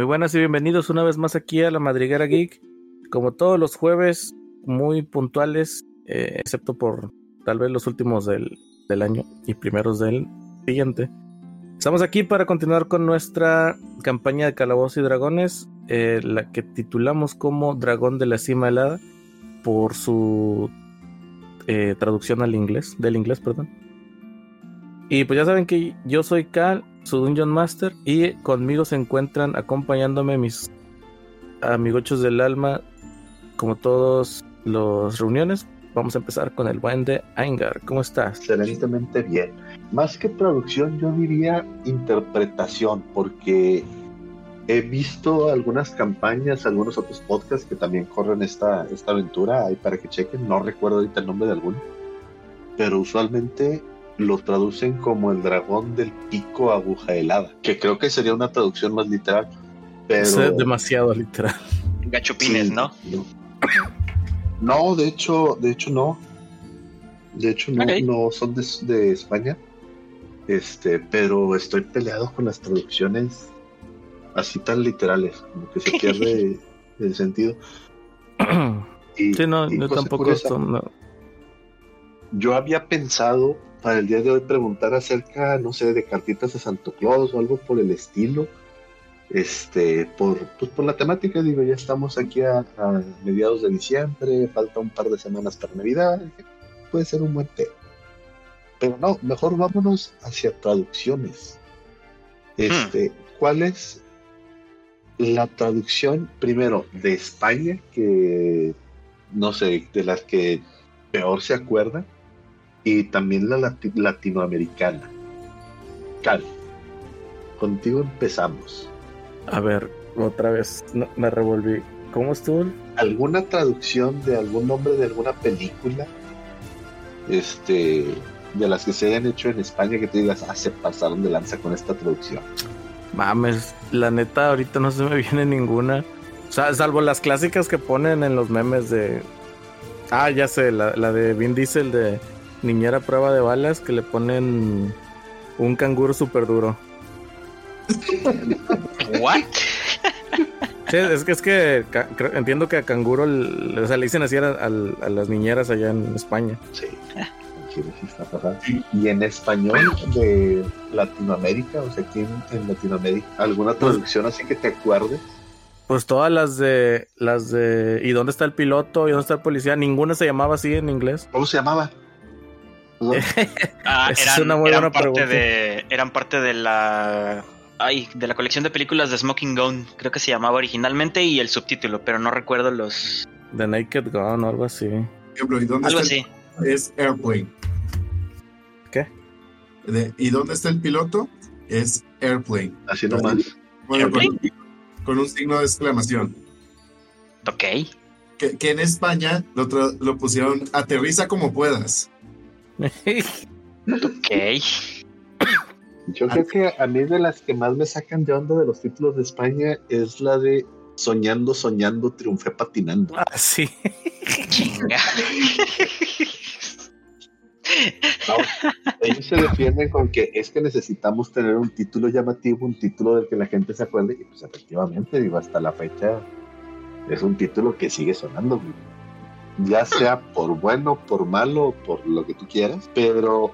Muy buenas y bienvenidos una vez más aquí a la Madriguera Geek. Como todos los jueves, muy puntuales, eh, excepto por tal vez los últimos del, del año y primeros del siguiente. Estamos aquí para continuar con nuestra campaña de Calabozos y Dragones, eh, la que titulamos como Dragón de la Cima Helada, por su eh, traducción al inglés, del inglés, perdón. Y pues ya saben que yo soy Cal, su Dungeon Master, y conmigo se encuentran acompañándome mis amigochos del alma, como todos los reuniones. Vamos a empezar con el buen de Aingar. ¿Cómo estás? Excelentemente bien. Más que traducción, yo diría interpretación, porque he visto algunas campañas, algunos otros podcasts que también corren esta, esta aventura ahí para que chequen. No recuerdo ahorita el nombre de alguno, pero usualmente lo traducen como el dragón del pico aguja helada, que creo que sería una traducción más literal. Pero... Es demasiado literal. Gachupines, Sí, ¿no? no. No, de hecho, de hecho no. De hecho no, no son de, de España. Este, pero estoy peleado con las traducciones así tan literales, como que se pierde el sentido. Y- sí, no, y yo tampoco curiosa, esto, no. Yo había pensado para el día de hoy preguntar acerca, no sé, de cartitas de Santo Claus o algo por el estilo. Este, por, pues por la temática, digo, ya estamos aquí a, a mediados de diciembre, falta un par de semanas para Navidad, puede ser un buen tema. Pero no, mejor vámonos hacia traducciones. Este, ¿cuál es la traducción primero de España que no sé, de las que peor se acuerdan? Y también la lati- latinoamericana. Cal, contigo empezamos. A ver, otra vez no, me revolví. ¿Cómo estuvo? ¿Alguna traducción de algún nombre de alguna película? Este, de las que se hayan hecho en España que te digas, ah, se pasaron de lanza con esta traducción. Mames, la neta, ahorita no se me viene ninguna. O sea, salvo las clásicas que ponen en los memes de. Ah, ya sé, la, la de Vin Diesel de Niñera a Prueba de Balas, que le ponen un canguro súper duro. ¿What? Sí, es que es que entiendo que a canguro, le- o sea, le dicen así a, las niñeras allá en España. Sí, sí, sí está pasando. Y en español de Latinoamérica, o sea, aquí en, en Latinoamérica, ¿alguna traducción así que te acuerdes? Pues todas las de. las de. ¿Y dónde está el piloto? ¿Y dónde está el policía? Ninguna se llamaba así en inglés. ¿Cómo se llamaba? Ah, Esa es eran, una muy eran buena parte pregunta. de. Eran parte de la. Ay, de la colección de películas de Smoking Gun. Creo que se llamaba originalmente y el subtítulo, pero no recuerdo los. The Naked Gun o algo así. Por ejemplo, ¿y dónde Algo está así. el Es Airplane. ¿Qué? De- ¿Y dónde está el piloto? Es Airplane. Así nomás. Bueno, con, ¿Airplane? con un signo de exclamación. Ok. Que, que en España lo, lo pusieron aterriza como puedas. Ok. Yo creo que a mí de las que más me sacan de onda de los títulos de España es la de Soñando, soñando, triunfé patinando. ah, sí. Chinga. No, ellos se defienden con que es que necesitamos tener un título llamativo, un título del que la gente se acuerde. Y pues efectivamente, digo, hasta la fecha es un título que sigue sonando. güey. Ya sea por bueno, por malo, por lo que tú quieras. Pero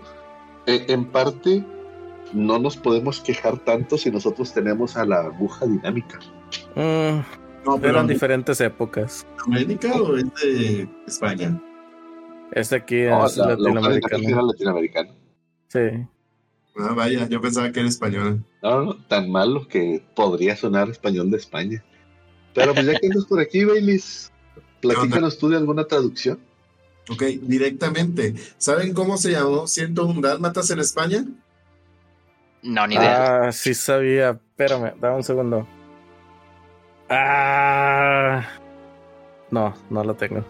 eh, en parte no nos podemos quejar tanto si nosotros tenemos a la aguja dinámica. Mm, No, pero eran ¿de diferentes épocas. América o es de España? Este aquí No, es la, la latinoamericana. Sí. Ah, vaya, yo pensaba que era español. No, no, tan malo que podría sonar español de España. Pero pues ya que andas por aquí, Baileys, platícanos tú de alguna traducción. Ok, directamente. ¿Saben cómo se llamó 101 Dálmatas en España? No, ni idea. Ah, sí sabía. Espérame, dame un segundo. Ah. No, no lo tengo.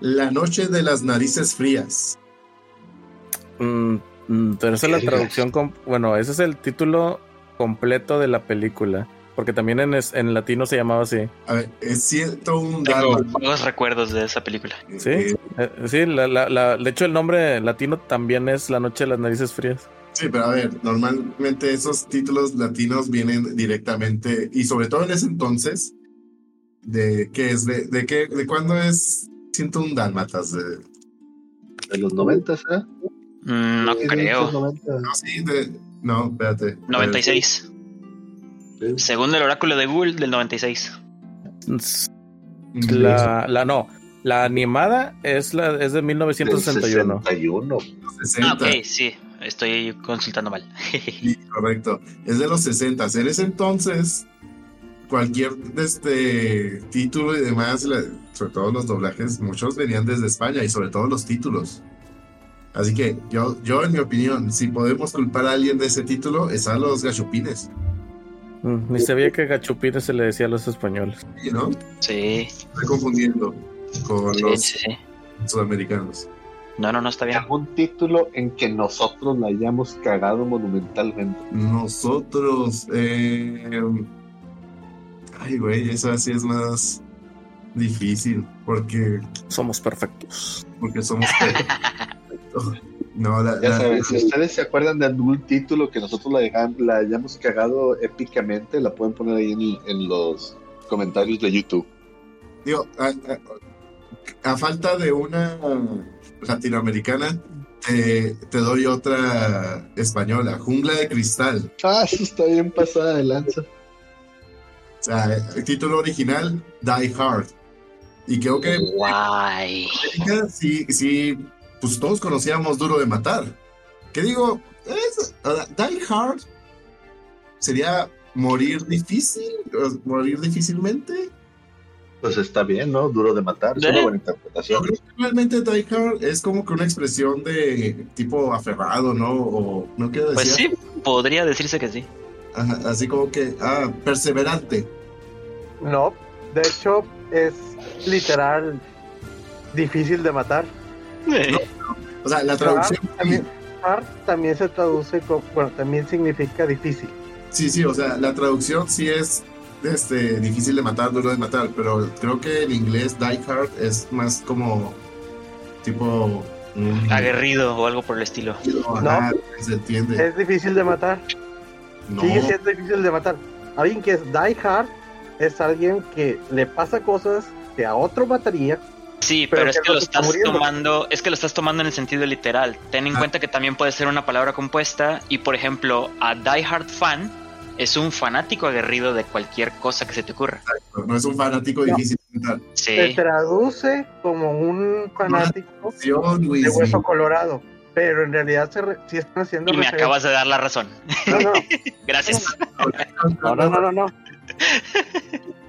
La noche de las narices frías. Mm, mm, pero esa es la traducción. Bueno, ese es el título completo de la película. Porque también en, es- en latino se llamaba así. A ver, es 101 Tengo Dálmatas. vagos recuerdos de esa película. ¿Sí? Eh, Eh, sí, la, la- la- de hecho el nombre latino también es La Noche de las Narices Frías. Sí, pero a ver, normalmente esos títulos latinos vienen directamente, y sobre todo en ese entonces, de qué es, de, de qué, de cuándo es 101 Dálmatas, de, De los 90, ¿eh? Mm, No creo. los 90. no, sí, de, no, espérate. 96. Según el oráculo de Google, del 96. La, la no, la animada es la es de Del 1961. 61. Ah, 60. ok, sí. Estoy consultando mal. Sí, correcto. Es de los 60. En ese entonces, cualquier este, título y demás, la- sobre todo los doblajes, muchos venían desde España y sobre todo los títulos. Así que yo, yo en mi opinión, si podemos culpar a alguien de ese título, es a los gachupines, Mm, Ni sabía que gachupines se le decía a los españoles. ¿sí, ¿no? Sí, Estoy confundiendo con sí, los sí, sudamericanos. No, no, no está bien. ¿Algún título en que nosotros la hayamos cagado monumentalmente? Nosotros, eh, ay, güey, esa sí es más difícil porque Somos perfectos. porque somos perfectos. No, la, Ya la- saben, si ustedes se acuerdan de algún título que nosotros la, hayamos cagado épicamente, la pueden poner ahí en, en los comentarios de YouTube. digo, a, a- a falta de una latinoamericana, te, te doy otra española, Jungla de Cristal. Ah, eso está bien pasada de lanza. O sea, el título original, Die Hard. Y creo que Guay. Sí, sí, pues todos conocíamos Duro de Matar. ¿Qué digo? Es, ahora, Die Hard sería morir difícil, morir difícilmente. Pues está bien, ¿no? Duro de matar, es una ¿Eh? buena Yo interpretación. creo que realmente Die Hard es como que una expresión de tipo aferrado, ¿no? O no quiero Pues decir, sí, podría decirse que sí. ajá, así como que, ah, perseverante. No, de hecho es literal difícil de matar. O sea, la traducción, Hard también, hard también se traduce como, bueno, también significa difícil. sí, sí, o sea, la traducción sí es este, difícil de matar, duro de matar, pero creo que en inglés Die Hard es más como tipo... Aguerrido o algo por el estilo. Ajá, se entiende. Es difícil de matar. No, Sigue siendo difícil de matar. Alguien que es die hard es alguien que le pasa cosas que a otro mataría. Sí, Pero pero, es que lo estás muriendo. tomando, es que lo estás tomando en el sentido literal. Ten en Ah. cuenta que también puede ser una palabra compuesta y por ejemplo, a die hard fan es un fanático aguerrido de cualquier cosa que se te ocurra. no es un fanático No. difícil de matar. Se Sí. traduce como un fanático Acción, Luis. de hueso colorado. Pero en realidad se re- sí están haciendo Y me referencia- acabas de dar la razón. No, no, Gracias. no, no, no, no, no.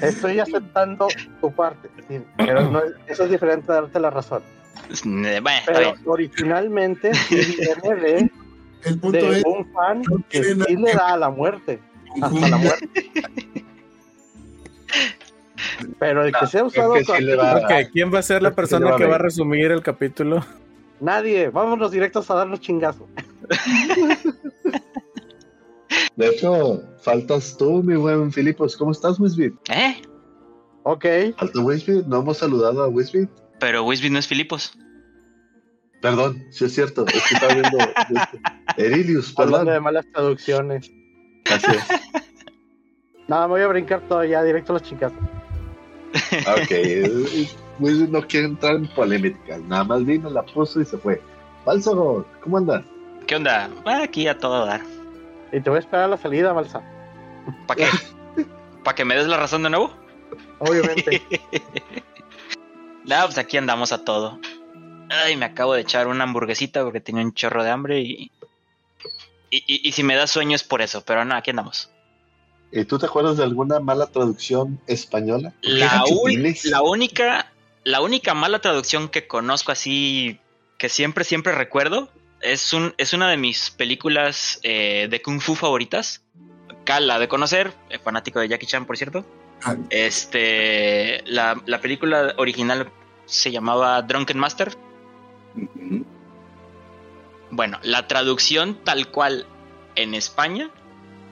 Estoy aceptando tu parte, sí, pero no, eso es diferente a darte la razón. Bueno, está Pero bien. originalmente sí viene de, El punto de es, un fan no que sí nada le que da a la muerte, hasta la muerte. Pero el que sea usado que sí ¿quién va a ser la que persona va que va a resumir el capítulo? nadie, vámonos directos a darnos chingazos. De hecho, faltas tú, mi buen Filipos. ¿Cómo estás, Wisbit? ¿Eh? Ok, Falta Wisbit. No hemos saludado a Wisbit. Pero Wisby no es Filipos. Perdón, sí es cierto. Es que estaba viendo Erilius, hablando de perdón. malas traducciones. Así es. Nada, me voy a brincar todavía directo a los chingazos. Ah, Ok. Wisbit no quiere entrar en polémicas. Nada más vino, la puso y se fue. Falso, ¿cómo andas? ¿Qué onda? Aquí a todo dar. Y te voy a esperar a la salida, Balsa. ¿Para qué? ¿Para que me des la razón de nuevo? Obviamente. Nada, pues aquí andamos a todo. Ay, me acabo de echar una hamburguesita porque tenía un chorro de hambre y. Y, y- y si me da sueño es por eso, pero no, aquí andamos. ¿Y tú te acuerdas de alguna mala traducción española? La única. La única mala traducción que conozco así. que siempre, siempre recuerdo. Es un, es una de mis películas eh, de Kung Fu favoritas. Cala de conocer, fanático de Jackie Chan, por cierto. Ah, Este. La, la película original se llamaba Drunken Master. Bueno, la traducción tal cual en España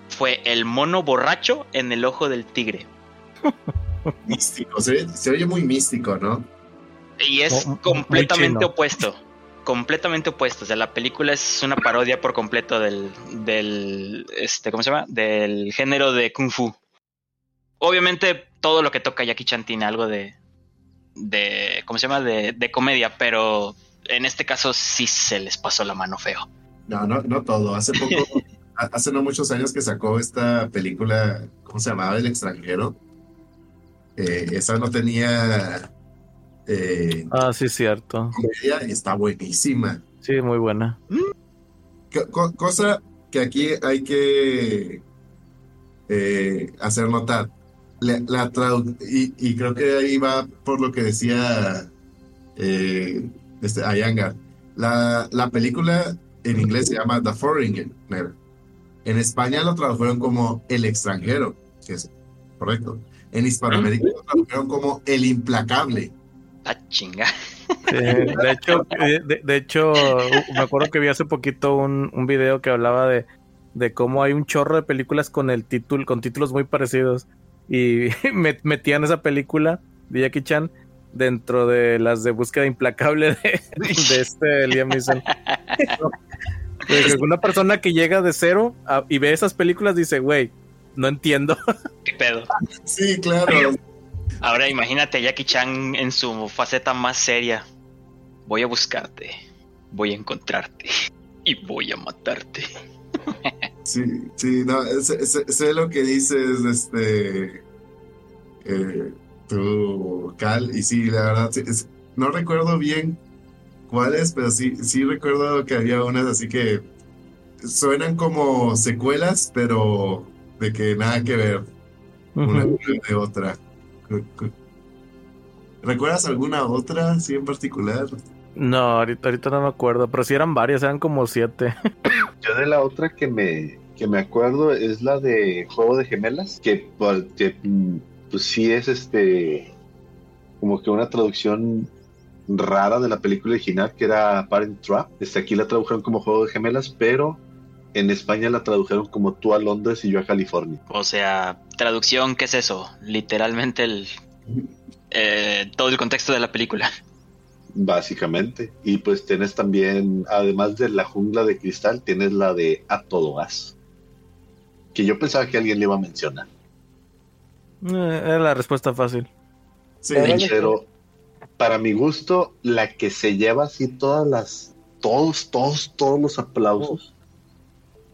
fue el mono borracho en el ojo del tigre. místico, se, se oye muy místico, ¿no? Y es Oh, completamente opuesto. Completamente opuestas. O sea, la película es una parodia por completo del, del, este, ¿cómo se llama? Del género de kung fu. Obviamente todo lo que toca Jackie Chan tiene algo de, de, ¿cómo se llama? De, de comedia, pero en este caso sí se les pasó la mano feo. No, no, no todo. Hace poco, ha- hace no muchos años que sacó esta película, ¿cómo se llamaba? El extranjero. Eh, esa no tenía eh, Ah, sí, cierto. comedia y está buenísima. Sí, muy buena. Co- co- cosa que aquí hay que eh, hacer notar. La, la tradu- y, y creo que ahí va por lo que decía eh, este, Ayangar. La, la película en inglés se llama The Foreigner. En España lo tradujeron como El extranjero, que es correcto. En Hispanoamérica lo tradujeron como El implacable. La chinga. Sí, de hecho, eh, de, de hecho, me acuerdo que vi hace poquito un, un video que hablaba de, de cómo hay un chorro de películas con el título, con títulos muy parecidos. Y me- metían esa película de Jackie Chan dentro de las de búsqueda implacable de, de este Liam Neeson. Una persona que llega de cero a- y ve esas películas dice, güey, no entiendo. ¿Qué pedo? Sí, claro. Ahora imagínate a Jackie Chan en su faceta más seria. Voy a buscarte, voy a encontrarte y voy a matarte. Sí, sí, no, sé, sé- sé lo que dices, este, eh, tú, Cal, y sí, la verdad, sí, es- no recuerdo bien cuáles, pero sí, sí recuerdo que había unas así que suenan como secuelas, pero de que nada que ver una de otra. Cu- cu- ¿Recuerdas alguna otra, sí, en particular? No, ahorita, ahorita no me acuerdo, pero sí eran varias, eran como siete. Yo de la otra que me, que me acuerdo es la de Juego de Gemelas, que, mm, pues sí es este como que una traducción rara de la película original que era Parent Trap. Este, aquí la tradujeron como Juego de Gemelas, pero en España la tradujeron como Tú a Londres y yo a California. O sea, traducción, ¿qué es eso? Literalmente el eh, todo el contexto de la película. Básicamente. Y pues tienes también, además de la jungla de cristal, tienes la de A Todo Gas. Que yo pensaba que alguien le iba a mencionar. Eh, Era la respuesta fácil. Sí. Pero para mi gusto, la que se lleva así todas las, todos, todos, todos los aplausos,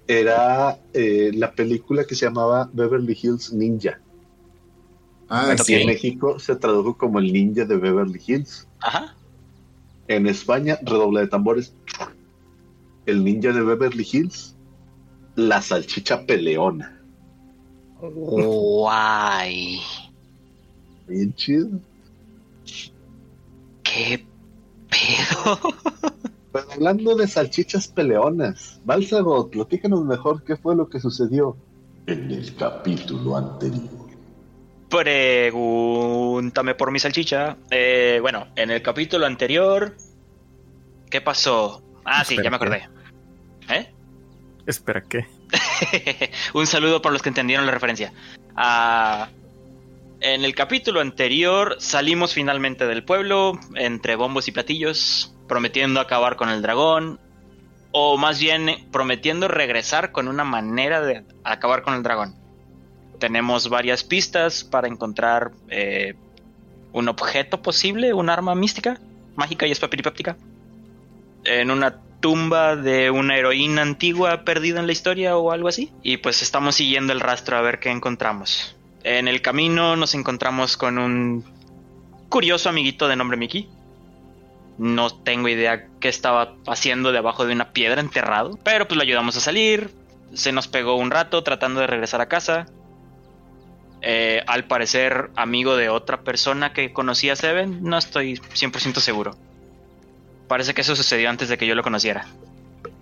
era eh, la película que se llamaba Beverly Hills Ninja. ah, Aquí Ok. en México se tradujo como el ninja de Beverly Hills. Ajá. En España, redoble de tambores, el ninja de Beverly Hills, la salchicha peleona. Guay. Bien chido. ¿Qué pedo? Pero hablando de salchichas peleonas, Balsagot, platícanos mejor qué fue lo que sucedió en el capítulo anterior. Pregúntame por mi salchicha. Eh, bueno, en el capítulo anterior, ¿qué pasó? Ah, sí, ya me acordé. ¿Eh? Espera, ¿qué? Un saludo por los que entendieron la referencia. Ah, en el capítulo anterior salimos finalmente del pueblo entre bombos y platillos, prometiendo acabar con el dragón, o más bien eh, prometiendo regresar con una manera de acabar con el dragón. Tenemos varias pistas para encontrar eh, un objeto posible, un arma mística, mágica y espapiripéptica, en una tumba de una heroína antigua perdida en la historia o algo así. Y pues estamos siguiendo el rastro a ver qué encontramos. En el camino nos encontramos con un curioso amiguito de nombre Mickey. No tengo idea qué estaba haciendo debajo de una piedra enterrado, pero pues lo ayudamos a salir. Se nos pegó un rato tratando de regresar a casa. Eh, al parecer amigo de otra persona que conocía a Seven, no estoy 100% seguro. Parece que eso sucedió antes de que yo lo conociera.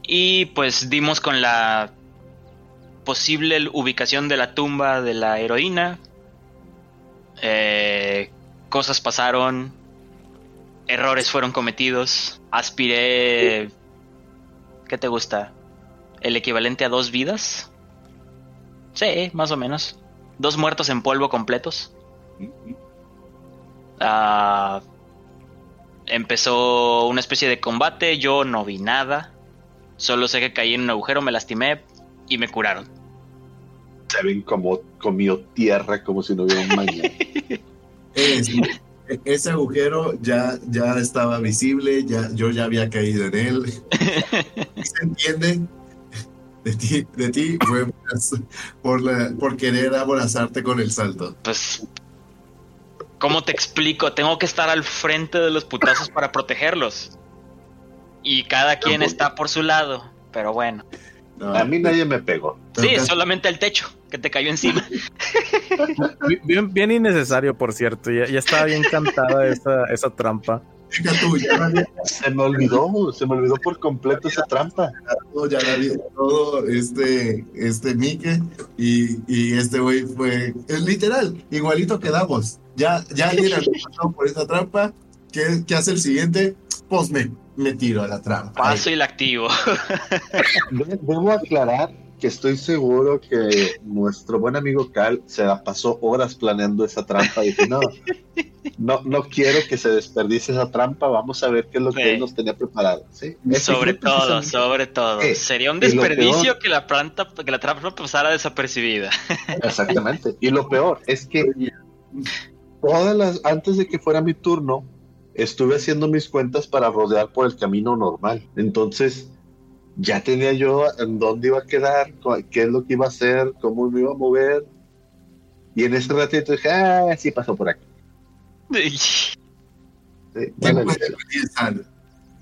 Y pues dimos con la posible ubicación de la tumba de la heroína. Eh, cosas pasaron. Errores fueron cometidos. Aspiré... ¿Qué te gusta? ¿El equivalente a dos vidas? Sí, más o menos. Dos muertos en polvo completos. Ah, Empezó una especie de combate, yo no vi nada. Solo sé que caí en un agujero, me lastimé y me curaron. Se ven como comió tierra como si no hubiera un mañana. Es- e- ese agujero ya, ya estaba visible, ya, yo ya había caído en él. ¿Se entiende? De ti, de ti fue por, la, por querer abrazarte con el salto. Pues, ¿cómo te explico? Tengo que estar al frente de los putazos para protegerlos. Y cada quien está por su lado. Pero bueno. No, A mí nadie me pegó. Sí, solamente el techo que te cayó encima. Bi- Bien, bien innecesario, por cierto. Ya, ya estaba bien cantada esa, esa trampa. Deja tú, ya Se me olvidó, se me olvidó por completo esa trampa. todo, ya la había todo este, este Mike y, y este güey fue, es literal, igualito quedamos. Ya, ya alguien había pasado por esa trampa. ¿Qué, qué hace el siguiente? Pues me, me tiro a la trampa. Paso y la activo. De- Debo aclarar que estoy seguro que nuestro buen amigo Cal se la pasó horas planeando esa trampa y dije, no, no, no quiero que se desperdicie esa trampa, vamos a ver qué es lo que él nos tenía preparado. sobre todo, sobre todo. Eh, Sería un desperdicio peor- que la planta, que la trampa pasara desapercibida. Exactamente. Y lo peor es que todas las, antes de que fuera mi turno, estuve haciendo mis cuentas para rodear por el camino normal. Entonces, ya tenía yo en dónde iba a quedar, qué es lo que iba a hacer, cómo me iba a mover. Y en ese ratito dije, ah, sí pasó por aquí. Sí, ¿Qué vale, puede listo. venir, Sal?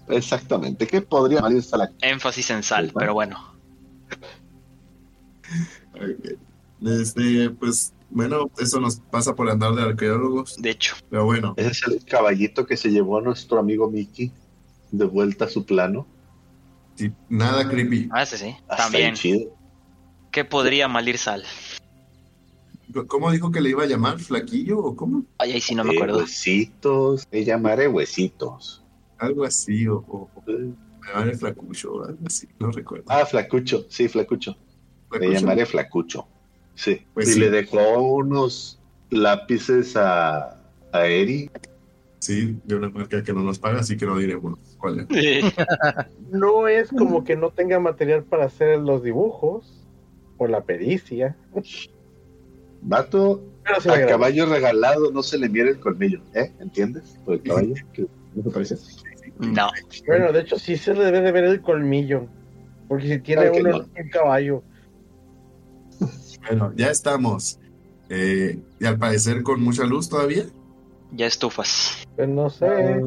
Exactamente. ¿Qué podría salir hasta la Énfasis en sal, pero bueno. Este, pues, bueno, eso nos pasa por andar de arqueólogos, De hecho, pero bueno, Ese es el caballito que se llevó a nuestro amigo Mickey de vuelta a su plano. Sí, nada creepy. ah, sí, sí. Hasta También. chido. ¿Qué podría malir sal? ¿Cómo dijo que le iba a llamar? ¿Flaquillo o cómo? Ay, ahí sí no me Eh, acuerdo. huesitos. Le llamaré huesitos. Algo así, o, o, o me llamaré flacucho, o algo así, no recuerdo. Ah, Flacucho. Sí, Flacucho. Le llamaré Flacucho. Sí. Pues y sí. le dejó unos lápices a, a Eri. Sí, de una marca que no nos paga, así que no diremos cuál es. No es como que no tenga material para hacer los dibujos o la pericia. Vato, al caballo regalado no se le mira el colmillo. ¿Eh? ¿Entiendes? Por el caballo. que- ¿No te parece? No. Bueno, de hecho sí se le debe de ver el colmillo. Porque si tiene Claro uno no. un caballo. Bueno, ya estamos. Eh, y al parecer con mucha luz todavía. Ya estufas. Pues no sé.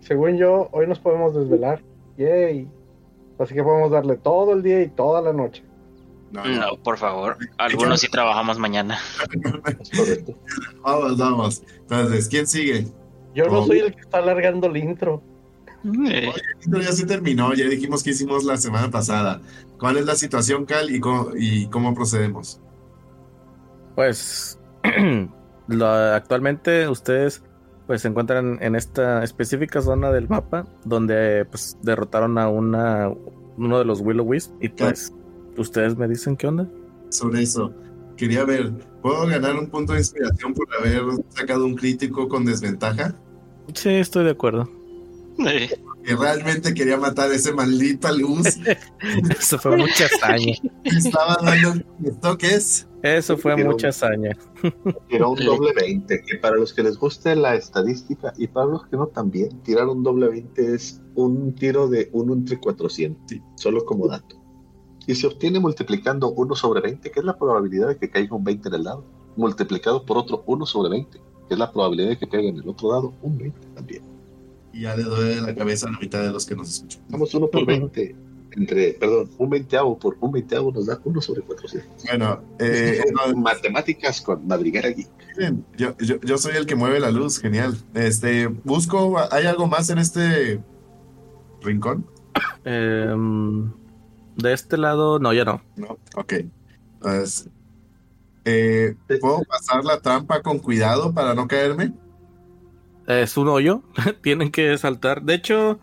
Según yo, hoy nos podemos desvelar. Yay. Así que podemos darle todo el día y toda la noche. No, No, por favor. Algunos sí trabajamos mañana. Vamos, vamos. Entonces, ¿quién sigue? Yo no Oh. soy el que está alargando el intro. Eh, Esto ya se terminó, ya dijimos que hicimos la semana pasada. ¿Cuál es la situación, Cal, y cómo, y cómo procedemos? Pues lo- actualmente ustedes pues se encuentran en esta específica zona del mapa donde pues derrotaron a una uno de los Willow Wisp y pues ustedes me dicen qué onda. Sobre eso, quería ver, ¿puedo ganar un punto de inspiración por haber sacado un crítico con desventaja? Sí, estoy de acuerdo. Que realmente quería matar a ese maldita luz. Eso fue mucha hazaña. Estaba dando toques. Eso fue Pero- mucha hazaña. Tiró un doble 20, que para los que les guste la estadística y para los que no también, tirar un doble 20 es un tiro de 1 entre 400, Sí. solo como dato. Y se obtiene multiplicando 1 sobre 20, que es la probabilidad de que caiga un 20 en el lado, multiplicado por otro 1 sobre 20, que es la probabilidad de que caiga en el otro lado un 20 también. Y ya le doy la cabeza a la mitad de los que nos escuchan. Vamos 1 por 20, entre, perdón, un veinteavo por un veinteavo nos da 1 sobre 400. Bueno, eh, no, Matemáticas con Madriguera aquí. miren, yo, yo, yo soy el que mueve la luz, genial. Este, busco, ¿hay algo más en este rincón? Em, de este lado, no, ya no. No, ok. Pues, eh, ¿puedo pasar la trampa con cuidado para no caerme? Es un hoyo, tienen que saltar. De hecho,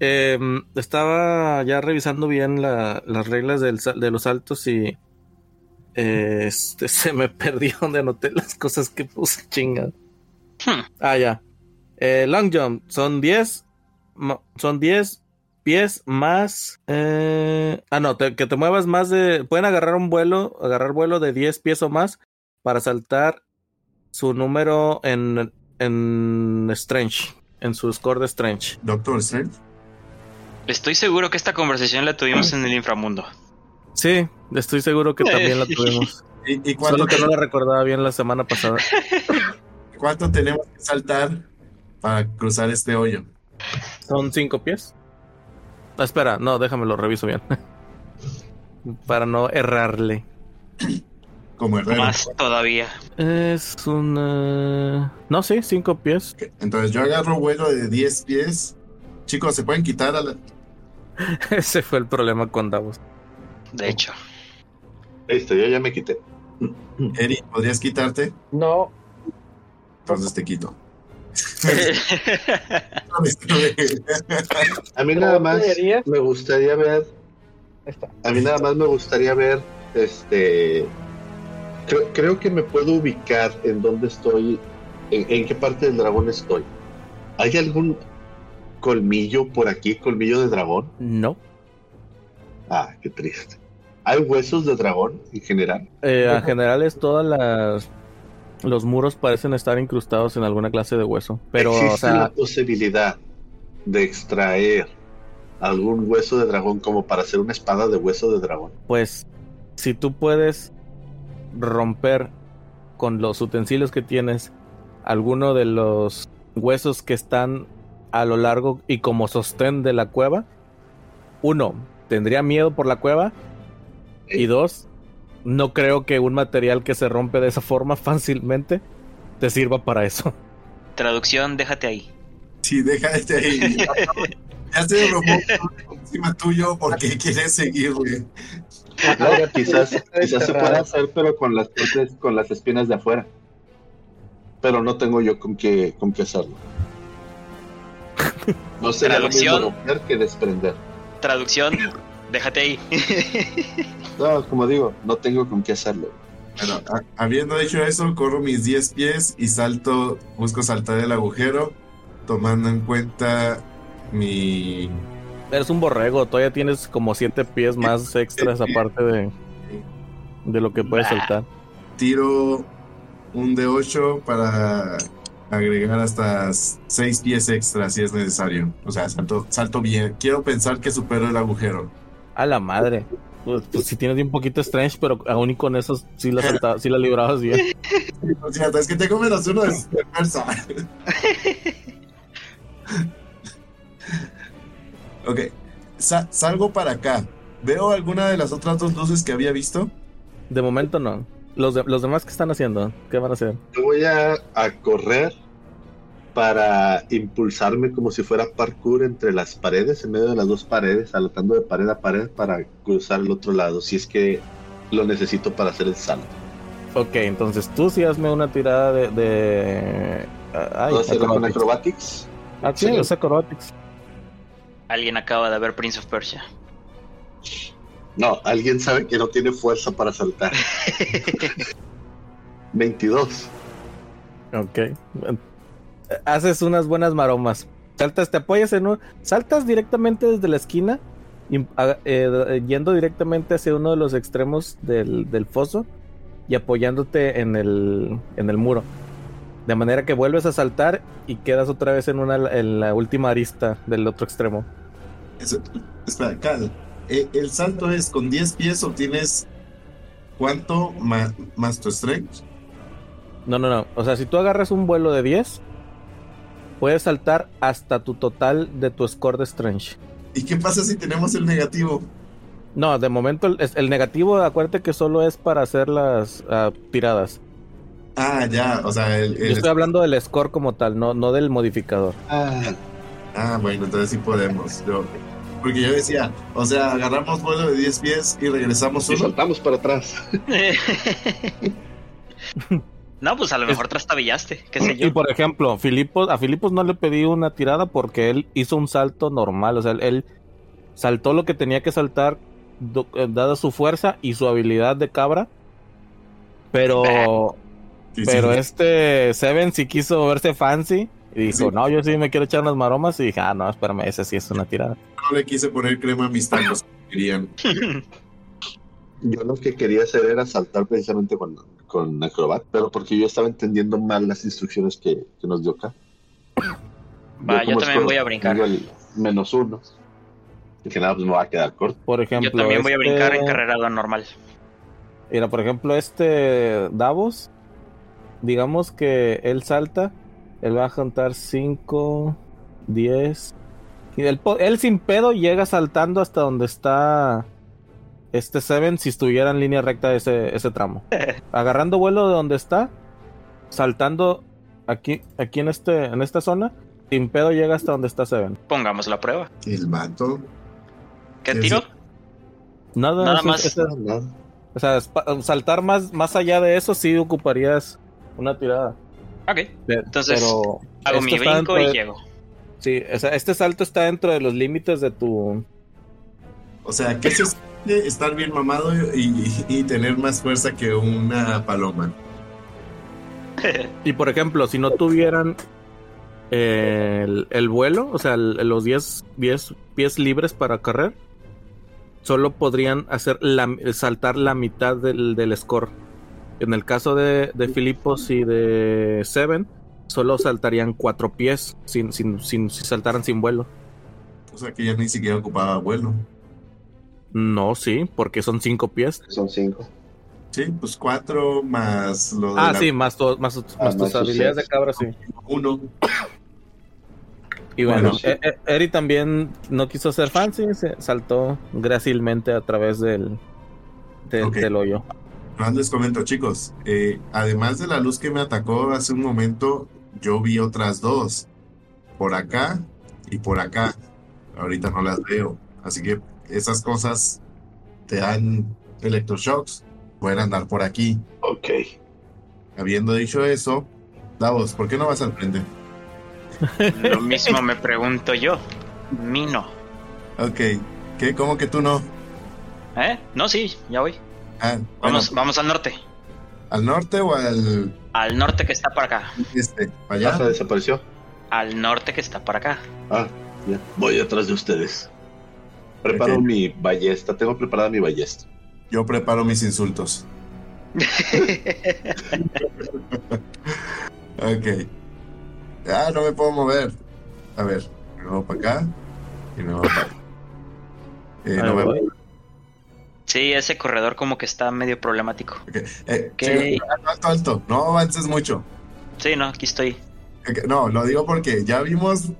em, estaba ya revisando bien la- las reglas del de los saltos y eh, este, se me perdió donde anoté las cosas que puse, chinga. Hmm. Ah, ya. Eh, long jump son 10 ma- son 10 pies más... eh, ah, no, te- que te muevas más de... Pueden agarrar un vuelo, agarrar vuelo de 10 pies o más para saltar su número en, en Strange, en su score de Strange. Doctor Strange. Estoy seguro que esta conversación la tuvimos en el inframundo. Sí, estoy seguro que también la tuvimos. ¿Y, y cuánto, Solo que no la recordaba bien la semana pasada. cuánto tenemos que saltar para cruzar este hoyo? ¿Son 5 pies? Ah, espera, no, déjame lo reviso bien. para no errarle. Como herrero. Más todavía. Es una... No, sí, 5 pies. Entonces yo agarro vuelo de 10 pies. Chicos, ¿se pueden quitar a la... Ese fue el problema con Davos. De hecho. Listo, yo ya me quité. Eri, ¿podrías quitarte? No, Entonces te quito. A mí ¿Cómo nada más me gustaría ver, ahí está. a mí nada más me gustaría ver, este, creo, creo que me puedo ubicar en dónde estoy, en, en qué parte del dragón estoy. ¿Hay algún colmillo por aquí, colmillo de dragón? No. Ah, qué triste. ¿Hay huesos de dragón en general? Eh, en general es todas las... Los muros parecen estar incrustados en alguna clase de hueso. Pero, o ¿Existe sea, la posibilidad de extraer algún hueso de dragón como para hacer una espada de hueso de dragón? pues, si tú puedes romper con los utensilios que tienes alguno de los huesos que están a lo largo y como sostén de la cueva, uno, tendría miedo por la cueva y dos, no creo que un material que se rompe de esa forma fácilmente te sirva para eso. Traducción, déjate ahí. Sí, déjate ahí. Ya se derrumbó encima tuyo porque quieres seguir, No, quizás, quizás se pueda hacer, pero con las partes, con las espinas de afuera. Pero no tengo yo con qué, con qué hacerlo. No sería lo mismo Traducción. romper que desprender. Traducción, déjate ahí. No, como digo, no tengo con qué hacerlo. Bueno, habiendo hecho eso, corro mis 10 pies y salto, busco saltar el agujero, tomando en cuenta mi... Eres un borrego, todavía tienes como siete pies más extras aparte de, de lo que puedes Bah. soltar. Tiro un de 8 para agregar hasta 6 pies extra si es necesario. O sea, salto, salto bien. Quiero pensar que supero el agujero. A la madre. Pues, pues si tienes bien poquito strange, pero aún y con eso sí la, salta- sí la librabas bien. O sea, es que tengo menos uno de de fuerza. ok, Sa- salgo para acá. ¿Veo alguna de las otras dos luces que había visto? De momento no. Los, de- los demás que están haciendo, ¿qué van a hacer? Yo voy a, a correr para impulsarme como si fuera parkour entre las paredes, en medio de las dos paredes, saltando de pared a pared para cruzar el otro lado, si es que lo necesito para hacer el salto. Ok, entonces tú sí hazme una tirada de. de... ah, ay, ¿Puedo hacerlo con acrobatics. Ah, sí, Sí. es acrobatics. Alguien acaba de ver Prince of Persia. No, alguien sabe que no tiene fuerza para saltar. 22. Ok. Haces unas buenas maromas. Saltas, te apoyas en un. Saltas directamente desde la esquina, y, a- eh, yendo directamente hacia uno de los extremos del, del foso y apoyándote en el, en el muro. De manera que vuelves a saltar y quedas otra vez en, una, en la última arista del otro extremo. Eso- espera, Cal. eh, el salto es con 10 pies obtienes cuánto ma- más tu strength. No, no, no. O sea, si tú agarras un vuelo de 10, puedes saltar hasta tu total de tu score de Strange. ¿Y qué pasa si tenemos el negativo? No, de momento el, es- el negativo, acuérdate que solo es para hacer las ah, tiradas. Ah, ya, o sea, el, Yo estoy hablando del score como tal, no, no del modificador. Ah, Ah, bueno, entonces sí podemos. Yo- porque yo decía, o sea, agarramos vuelo de 10 pies y regresamos y saltamos para atrás. no, pues a lo mejor trastabillaste, qué sé Y yo. por ejemplo, Filipos, a Filipos no le pedí una tirada porque él hizo un salto normal. O sea, él, saltó lo que tenía que saltar, eh, dada su fuerza y su habilidad de cabra. Pero, Sí, sí. pero este Seven sí quiso verse fancy Y dijo, Sí. no, yo sí me quiero echar unas maromas. Y dije, ah, no, espérame, ese sí es una tirada. No le quise poner crema a mis tacos. Querían. Yo lo que quería hacer era saltar precisamente con, con Acrobat, pero porque yo estaba entendiendo mal las instrucciones que, que nos dio acá. Va, yo también voy a brincar. menos uno. Dije, nada, pues me va a quedar corto. Por ejemplo, Yo también voy a este- brincar en carrera normal. Mira, por ejemplo, este Davos, digamos que él salta, él va a juntar 5, 10. Y él, po- él sin pedo llega saltando hasta donde está este Seven si estuviera en línea recta ese, ese tramo. Agarrando vuelo de donde está, saltando aquí, aquí en, este, en esta zona, sin pedo llega hasta donde está Seven. Pongamos la prueba. El vato. ¿Qué tiro? Nada, Nada más. o sea, saltar más, más allá de eso sí ocuparías una tirada. Ok. Entonces, pero Hago esto mi brinco y de- llego. Sí, o sea, este salto está dentro de los límites de tu. O sea, ¿qué se siente estar bien mamado y, y- y tener más fuerza que una paloma? Y por ejemplo, si no tuvieran eh, el, el vuelo, o sea, el- los 10, 10 pies libres para correr, solo podrían hacer la, saltar la mitad del, del score. En el caso de, de Filipos y de Seven, solo saltarían cuatro pies sin, sin, sin, si saltaran sin vuelo. O sea, que ya ni siquiera ocupaba vuelo. No, sí, porque son cinco pies. Son cinco. Sí, pues cuatro más lo de Ah, la- sí, más, tu- más, más Ah, tus más tus habilidades de cabra, sí. uno. Y bueno, Bueno, sí. E- E- Eri también no quiso ser fancy, se saltó grácilmente a través del, del hoyo. Más les comento, chicos. eh, además de la luz que me atacó hace un momento, yo vi otras dos. Por acá y por acá. Ahorita no las veo. Así que esas cosas te dan electroshocks. Pueden andar por aquí. Ok. Habiendo dicho eso, Davos, ¿por qué no vas al frente? Lo mismo me pregunto yo. Mino. Ok. ¿Qué? ¿Cómo que tú no? ¿Eh? No, sí, ya voy. Ah, bueno, Vamos, vamos al norte. ¿Al norte o al Al norte que está por acá. este? ¿Para ¿Ya se allá? desapareció? Al norte que está por acá. Ah, ya. Voy detrás de ustedes. Preparo mi ballesta. Tengo preparada mi ballesta. Yo preparo mis insultos. Ok. Ah, no me puedo mover. A ver, me muevo para acá y me muevo para acá. Eh, Ahí no me- voy. Sí, ese corredor como que está medio problemático. ok. Eh, alto, alto, no avances mucho. Sí, no, aquí estoy. No, lo digo porque ya vimos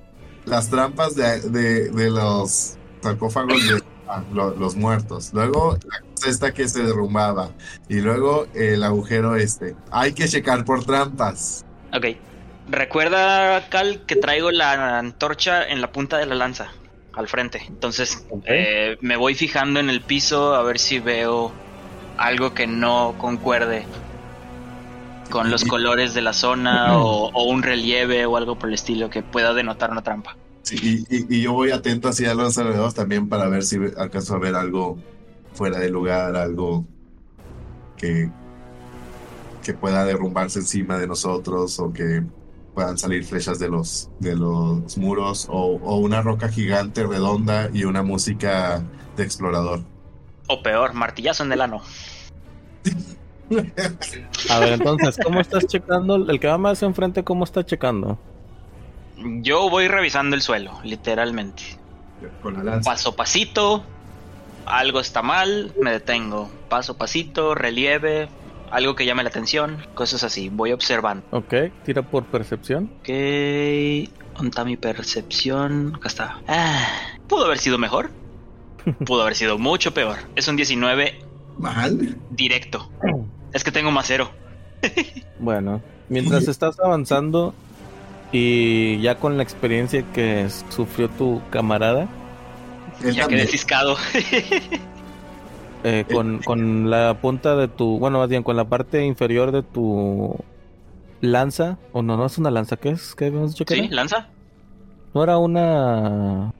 las trampas de, de- de los sarcófagos de ah, lo- los muertos. Luego la cosa esta que se derrumbaba. Y luego el agujero este. Hay que checar por trampas. Ok. Recuerda, Cal, que traigo la antorcha en la punta de la lanza, al frente. Entonces, eh, me voy fijando en el piso a ver si veo algo que no concuerde con los colores de la zona o, o un relieve o algo por el estilo que pueda denotar una trampa. Sí, y, yo voy atento hacia los alrededores también para ver si alcanzo a ver algo fuera de lugar, algo que, que pueda derrumbarse encima de nosotros o que puedan salir flechas de los, de los muros o, o una roca gigante redonda y una música de explorador. O peor, martillazo en el ano. A ver, entonces, ¿cómo estás checando? El que va más enfrente, ¿cómo está checando? Yo voy revisando el suelo, literalmente. Con la lanza. Paso pasito, algo está mal, me detengo. Paso pasito, relieve, algo que llame la atención, cosas así. Voy observando. Ok, tira por percepción. Ok, ¿dónde está mi percepción? Acá está. Ah, pudo haber sido mejor. Pudo haber sido mucho peor. Es un 19 Mal. directo. Es que tengo más cero. Bueno, mientras estás avanzando y ya con la experiencia que sufrió tu camarada, Ya quedé ciscado. eh, con, con la punta de tu, bueno, más bien con la parte inferior de tu lanza, o no, no es una lanza, ¿qué es? ¿Qué habíamos dicho que ¿Sí? era? ¿Lanza? No era una...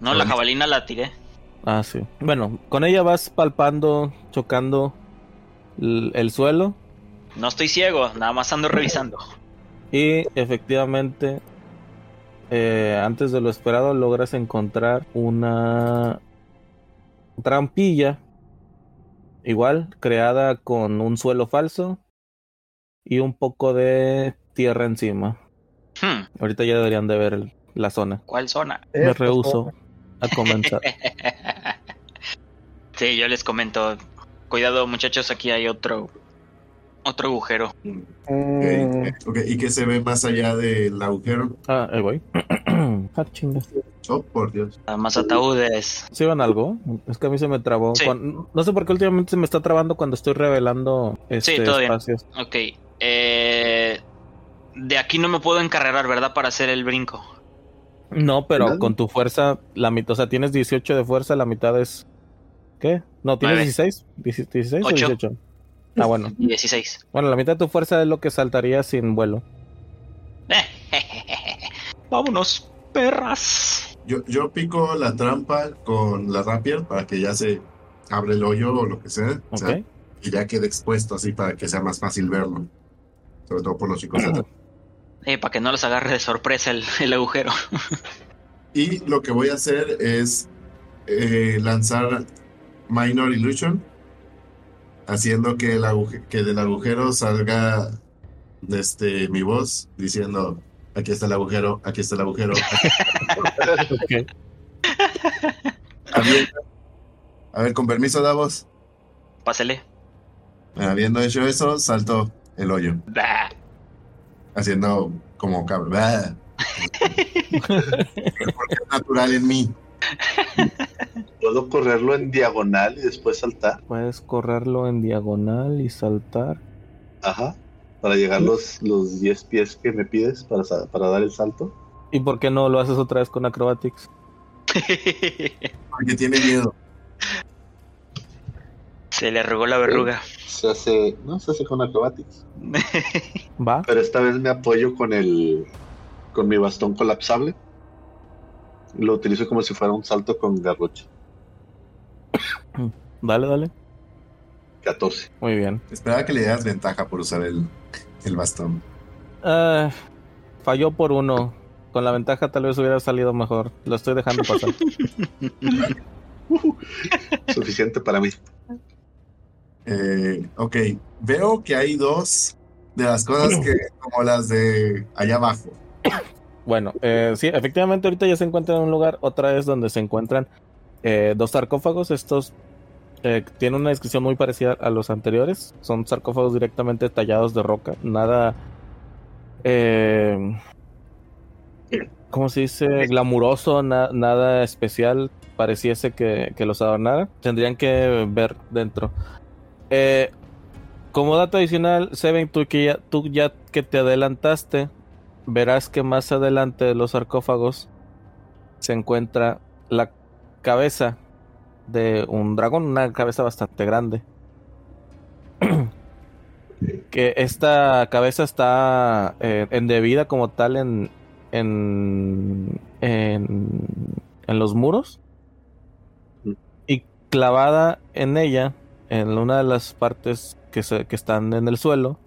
No, la jabalina la tiré. Ah, sí. Bueno, con ella vas palpando, chocando el, el suelo No estoy ciego, nada más ando revisando. Y efectivamente, eh, antes de lo esperado, logras encontrar una trampilla, igual, creada con un suelo falso y un poco de tierra encima. Hmm, Ahorita ya deberían de ver el- la zona. ¿Cuál zona? Me Esto, rehuso a comenzar. sí, yo les comento. Cuidado, muchachos, aquí hay otro otro agujero. Mm, Mm, ok, ok, ¿Y qué se ve más allá del agujero? ah, ahí voy. ah, chinga. Oh, por Dios. Ah, Más ataúdes. ¿Sí van algo? Es que a mí se me trabó. Sí. No sé por qué últimamente se me está trabando cuando estoy revelando este todo bien. espacios. Ok. Eh, de aquí no me puedo encarrerar, ¿verdad? Para hacer el brinco. No, pero ¿Verdad? con tu fuerza, la mitad, o sea, tienes 18 de fuerza, la mitad es. ¿Qué? No, ¿tienes Nueve. 16? ¿Dieci- ¿16 o Ocho. 18? Ah, bueno. 16. Bueno, la mitad de tu fuerza es lo que saltaría sin vuelo. Vámonos, perras. Yo, yo pico la trampa con la rapier para que ya se abre el hoyo o lo que sea. o sea, y ya quede expuesto así para que sea más fácil verlo. Sobre todo por los chicos de atrás. Eh, para que no les agarre de sorpresa el, el agujero. Y lo que voy a hacer es eh, lanzar Minor Illusion, haciendo que, el que del agujero salga este, mi voz diciendo, aquí está el agujero, aquí está el agujero. A ver, con permiso, Davos. Pásele. Habiendo hecho eso, salto el hoyo, Bah. haciendo como cabrón. Porque es natural en mí. Puedo correrlo en diagonal y después saltar. Puedes correrlo en diagonal y saltar. Ajá. Para llegar los, los 10 pies que me pides para, para dar el salto. ¿Y por qué no lo haces otra vez con Acrobatics? Porque tiene miedo. Se le arrugó la verruga. Se hace. No, se hace con acrobatics. ¿Va? Pero esta vez me apoyo con el. con mi bastón colapsable. Lo utilizo como si fuera un salto con garrocha. Dale, dale. 14. Muy bien. Esperaba que le dieras ventaja por usar el, el bastón. Ah, falló por uno. Con la ventaja tal vez hubiera salido mejor. Lo estoy dejando pasar. Suficiente para mí. Eh, ok, veo que hay dos de las cosas que, como las de allá abajo. Bueno, eh, sí, efectivamente ahorita ya se encuentran en un lugar, otra es donde se encuentran eh, dos sarcófagos. Estos eh, tienen una descripción muy parecida a los anteriores. Son sarcófagos directamente tallados de roca. Nada... Eh, ¿Cómo se dice? Glamuroso, na- nada especial. Pareciese que, los adornara. Tendrían que ver dentro. Como dato adicional, Seven, tú, que ya, tú ya que te adelantaste, verás que más adelante de los sarcófagos se encuentra la cabeza de un dragón, una cabeza bastante grande. que esta cabeza está eh, endebida como tal en, en, en, en los muros y clavada en ella, en una de las partes que, se, que están en el suelo,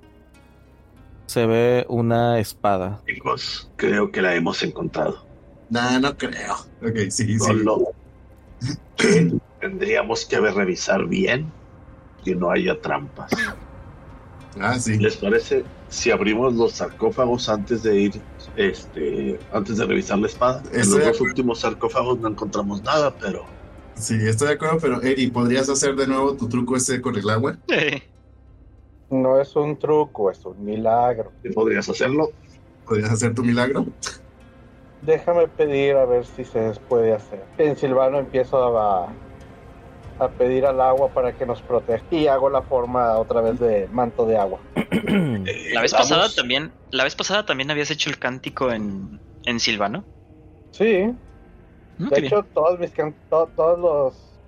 se ve una espada. Chicos, creo que la hemos encontrado. Nah, no creo. Ok, sí, sí. Que tendríamos que revisar bien que no haya trampas. Ah, sí. ¿Les parece si abrimos los sarcófagos antes de ir, este, antes de revisar la espada? En Estoy los de dos últimos sarcófagos no encontramos nada, pero Sí, estoy de acuerdo, pero Eri, ¿podrías hacer de nuevo tu truco ese con el agua? No es un truco, es un milagro. ¿sí podrías hacerlo. ¿Podrías hacer tu milagro? Déjame pedir a ver si se puede hacer. En Silvano empiezo a, a pedir al agua para que nos proteja. Y hago la forma otra vez de manto de agua. Eh, La vez vamos. pasada también, la vez pasada también habías hecho el cántico en, en Silvano. Sí, Mm, de bien. hecho todos mis can- to- todos los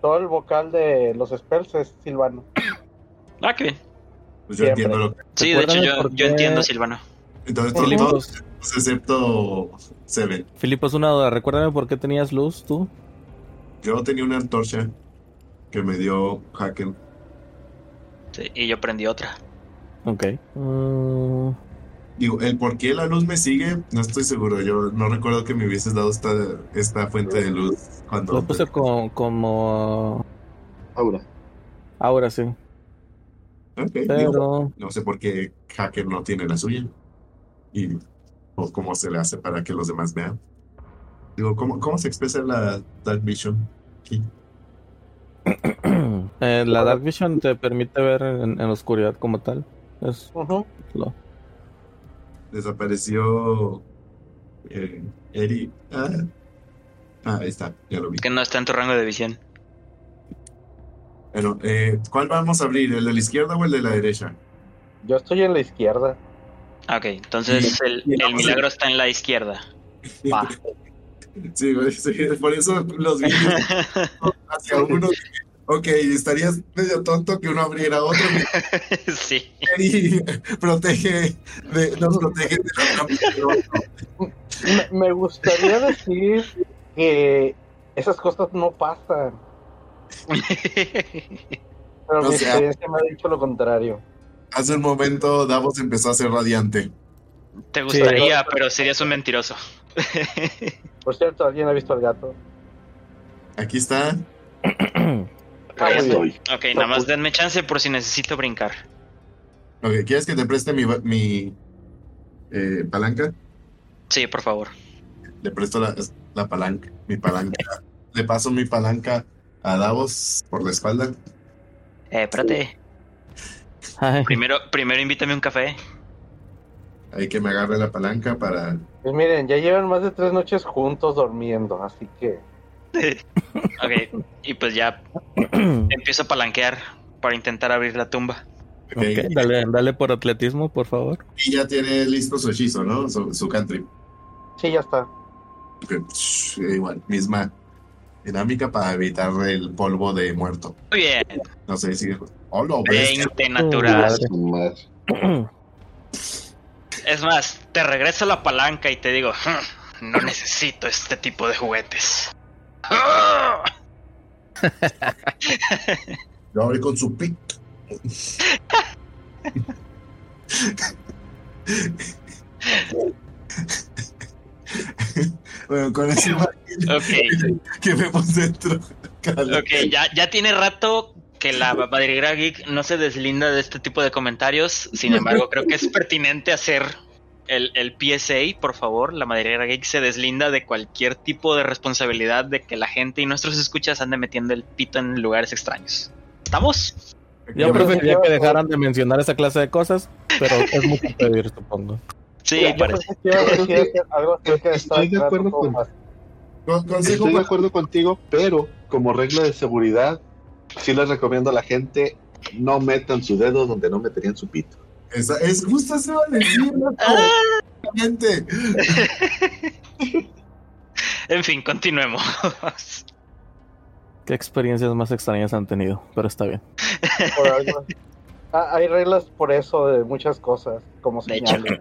todo el vocal de los spells es Silvano. Ah, qué bien. Pues yo Siempre. entiendo lo que... Sí, de hecho yo, yo entiendo Silvano. Entonces, Por todos, excepto Seven. Filipos, una duda. Recuérdame por qué tenías luz tú. Yo tenía una antorcha que me dio Haken. Sí, y yo prendí otra. Ok. Digo, el por qué la luz me sigue, no estoy seguro. Yo no recuerdo que me hubieses dado esta, esta fuente de luz cuando. Lo puse como, como Aura. ahora sí. Ok, digo, Pero no sé por qué Hacker no tiene la suya. Y o cómo se le hace para que los demás vean. Digo, ¿cómo, cómo se expresa la Dark Vision? aquí? eh, la Dark Vision te permite ver en, en la oscuridad como tal. Es lo- Desapareció eh, Eri. Ah, ah, ahí está, ya lo vi. Que no está en tu rango de visión. Bueno, eh, ¿cuál vamos a abrir? ¿El de la izquierda o el de la derecha? Yo estoy en la izquierda. Ok, entonces el, milagro está en la izquierda. Va. Sí, por eso los vi hacia uno. Ok, estarías medio tonto que uno abriera otro. sí. y protege de, nos protege de la me gustaría decir que esas cosas no pasan. Pero O mi sea- experiencia me ha dicho lo contrario. Hace un momento Davos empezó a ser radiante. Te gustaría, pero serías un mentiroso. Por cierto, ¿alguien ha visto al gato? Aquí está. Ah. Estoy. Ok, nada más denme chance por si necesito brincar. Ok, ¿quieres que te preste mi, mi eh, palanca? Sí, por favor. Le presto la, la palanca, mi palanca. Le paso mi palanca a Davos por la espalda. Eh, espérate. Ay, Primero, primero invítame un café. Hay que me agarre la palanca para. Pues miren, ya llevan más de tres noches juntos durmiendo, así que Ok, y pues ya empiezo a palanquear para intentar abrir la tumba. Ok, ok, dale, dale por atletismo, por favor. Y ya tiene listo su hechizo, ¿no? Su, su country. sí, ya está. Igual, misma dinámica para evitar el polvo de muerto. Muy bien, No sé si. Oh, lo ves. 20 natural. Es más, te regreso la palanca y te digo, "Hmm, no necesito este tipo de juguetes. Lo abre con su pic. bueno, con esa imagen Ok, que vemos dentro. Ok, ya, ya tiene rato que la madriguera geek no se deslinda de este tipo de comentarios. Sin embargo, creo que es pertinente hacer el, el PSA, por favor. La madriguera geek se deslinda de cualquier tipo de responsabilidad de que la gente y nuestros escuchas anden metiendo el pito en lugares extraños. ¿Estamos? Yo preferiría que- dejaran de mencionar esa clase de cosas, pero es mucho pedir, supongo. Sí, parece. Estoy de acuerdo con- Estoy de acuerdo contigo, pero como regla de seguridad, sí les recomiendo a la gente no metan su dedo donde no meterían su pito. Esa- es justo eso a decir. Exactamente. En fin, continuemos. ¿Qué experiencias más extrañas han tenido? Pero está bien. Por algo. Ah, hay reglas por eso de muchas cosas, como De hecho. señales.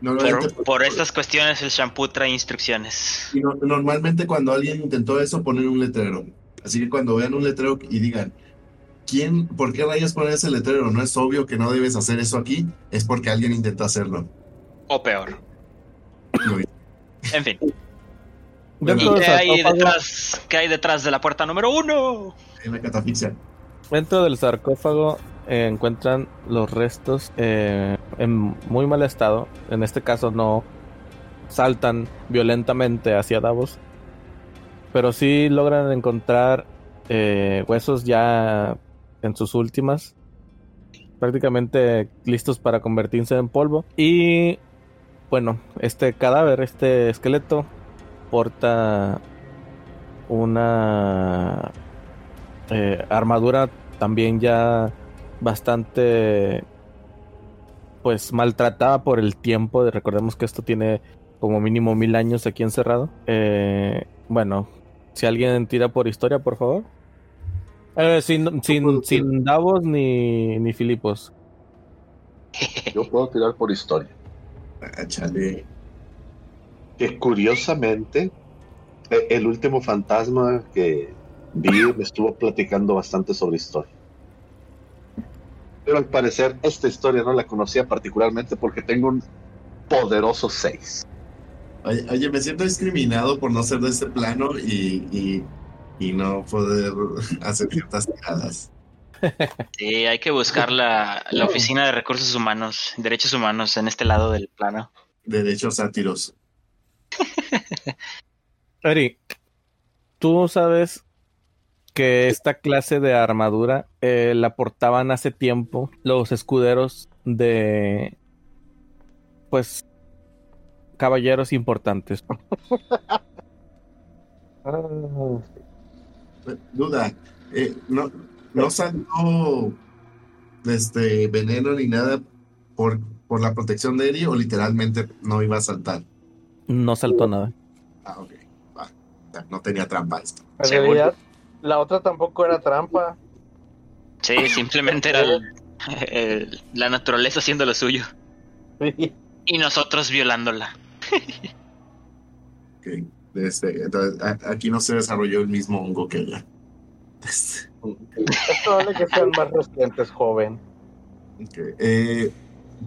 Normalmente, Por, por estas cuestiones el shampoo trae instrucciones. y no- normalmente cuando alguien intentó eso, ponen un letrero. Así que cuando vean un letrero y digan, ¿quién, por qué rayos ponen ese letrero? No es obvio que no debes hacer eso aquí, es porque alguien intentó hacerlo. O peor. En fin. ¿Y qué hay detrás, qué hay detrás de la puerta número uno? En la catafixia. dentro del sarcófago eh, encuentran los restos eh, en muy mal estado. En este caso no saltan violentamente hacia Davos, pero sí logran encontrar eh, huesos ya en sus últimas, prácticamente listos para convertirse en polvo. Y bueno, este cadáver, este esqueleto, porta una armadura también ya bastante pues maltratada por el tiempo. Recordemos que esto tiene como mínimo mil años aquí encerrado. Eh, bueno, si alguien tira por historia, por favor. Eh, sin, sin, sin Davos ni, ni Filipos. Yo puedo tirar por historia. Ah, chale. Que curiosamente, e- el último fantasma que vi me estuvo platicando bastante sobre historia. Pero al parecer esta historia no la conocía particularmente porque tengo un poderoso 6. Oye, oye, me siento discriminado por no ser de este plano y, y, y no poder hacer ciertas tiradas. Sí, hay que buscar la, la oficina de recursos humanos, derechos humanos en este lado del plano. Derechos sátiros. Eri, tú sabes que esta clase de armadura eh, la portaban hace tiempo los escuderos de, pues, caballeros importantes. Ah, Duda, eh, no, no saltó este veneno ni nada por, por la protección de Eri o literalmente no iba a saltar. No saltó nada. Ah, ok. No tenía trampa esto. En Seguro. La otra tampoco era trampa. Sí, simplemente era el- el- la naturaleza haciendo lo suyo y nosotros violándola. Ok. Este, entonces, a- aquí no se desarrolló el mismo hongo que ella. Este, Es probable que sean más recientes, joven. ok. Eh,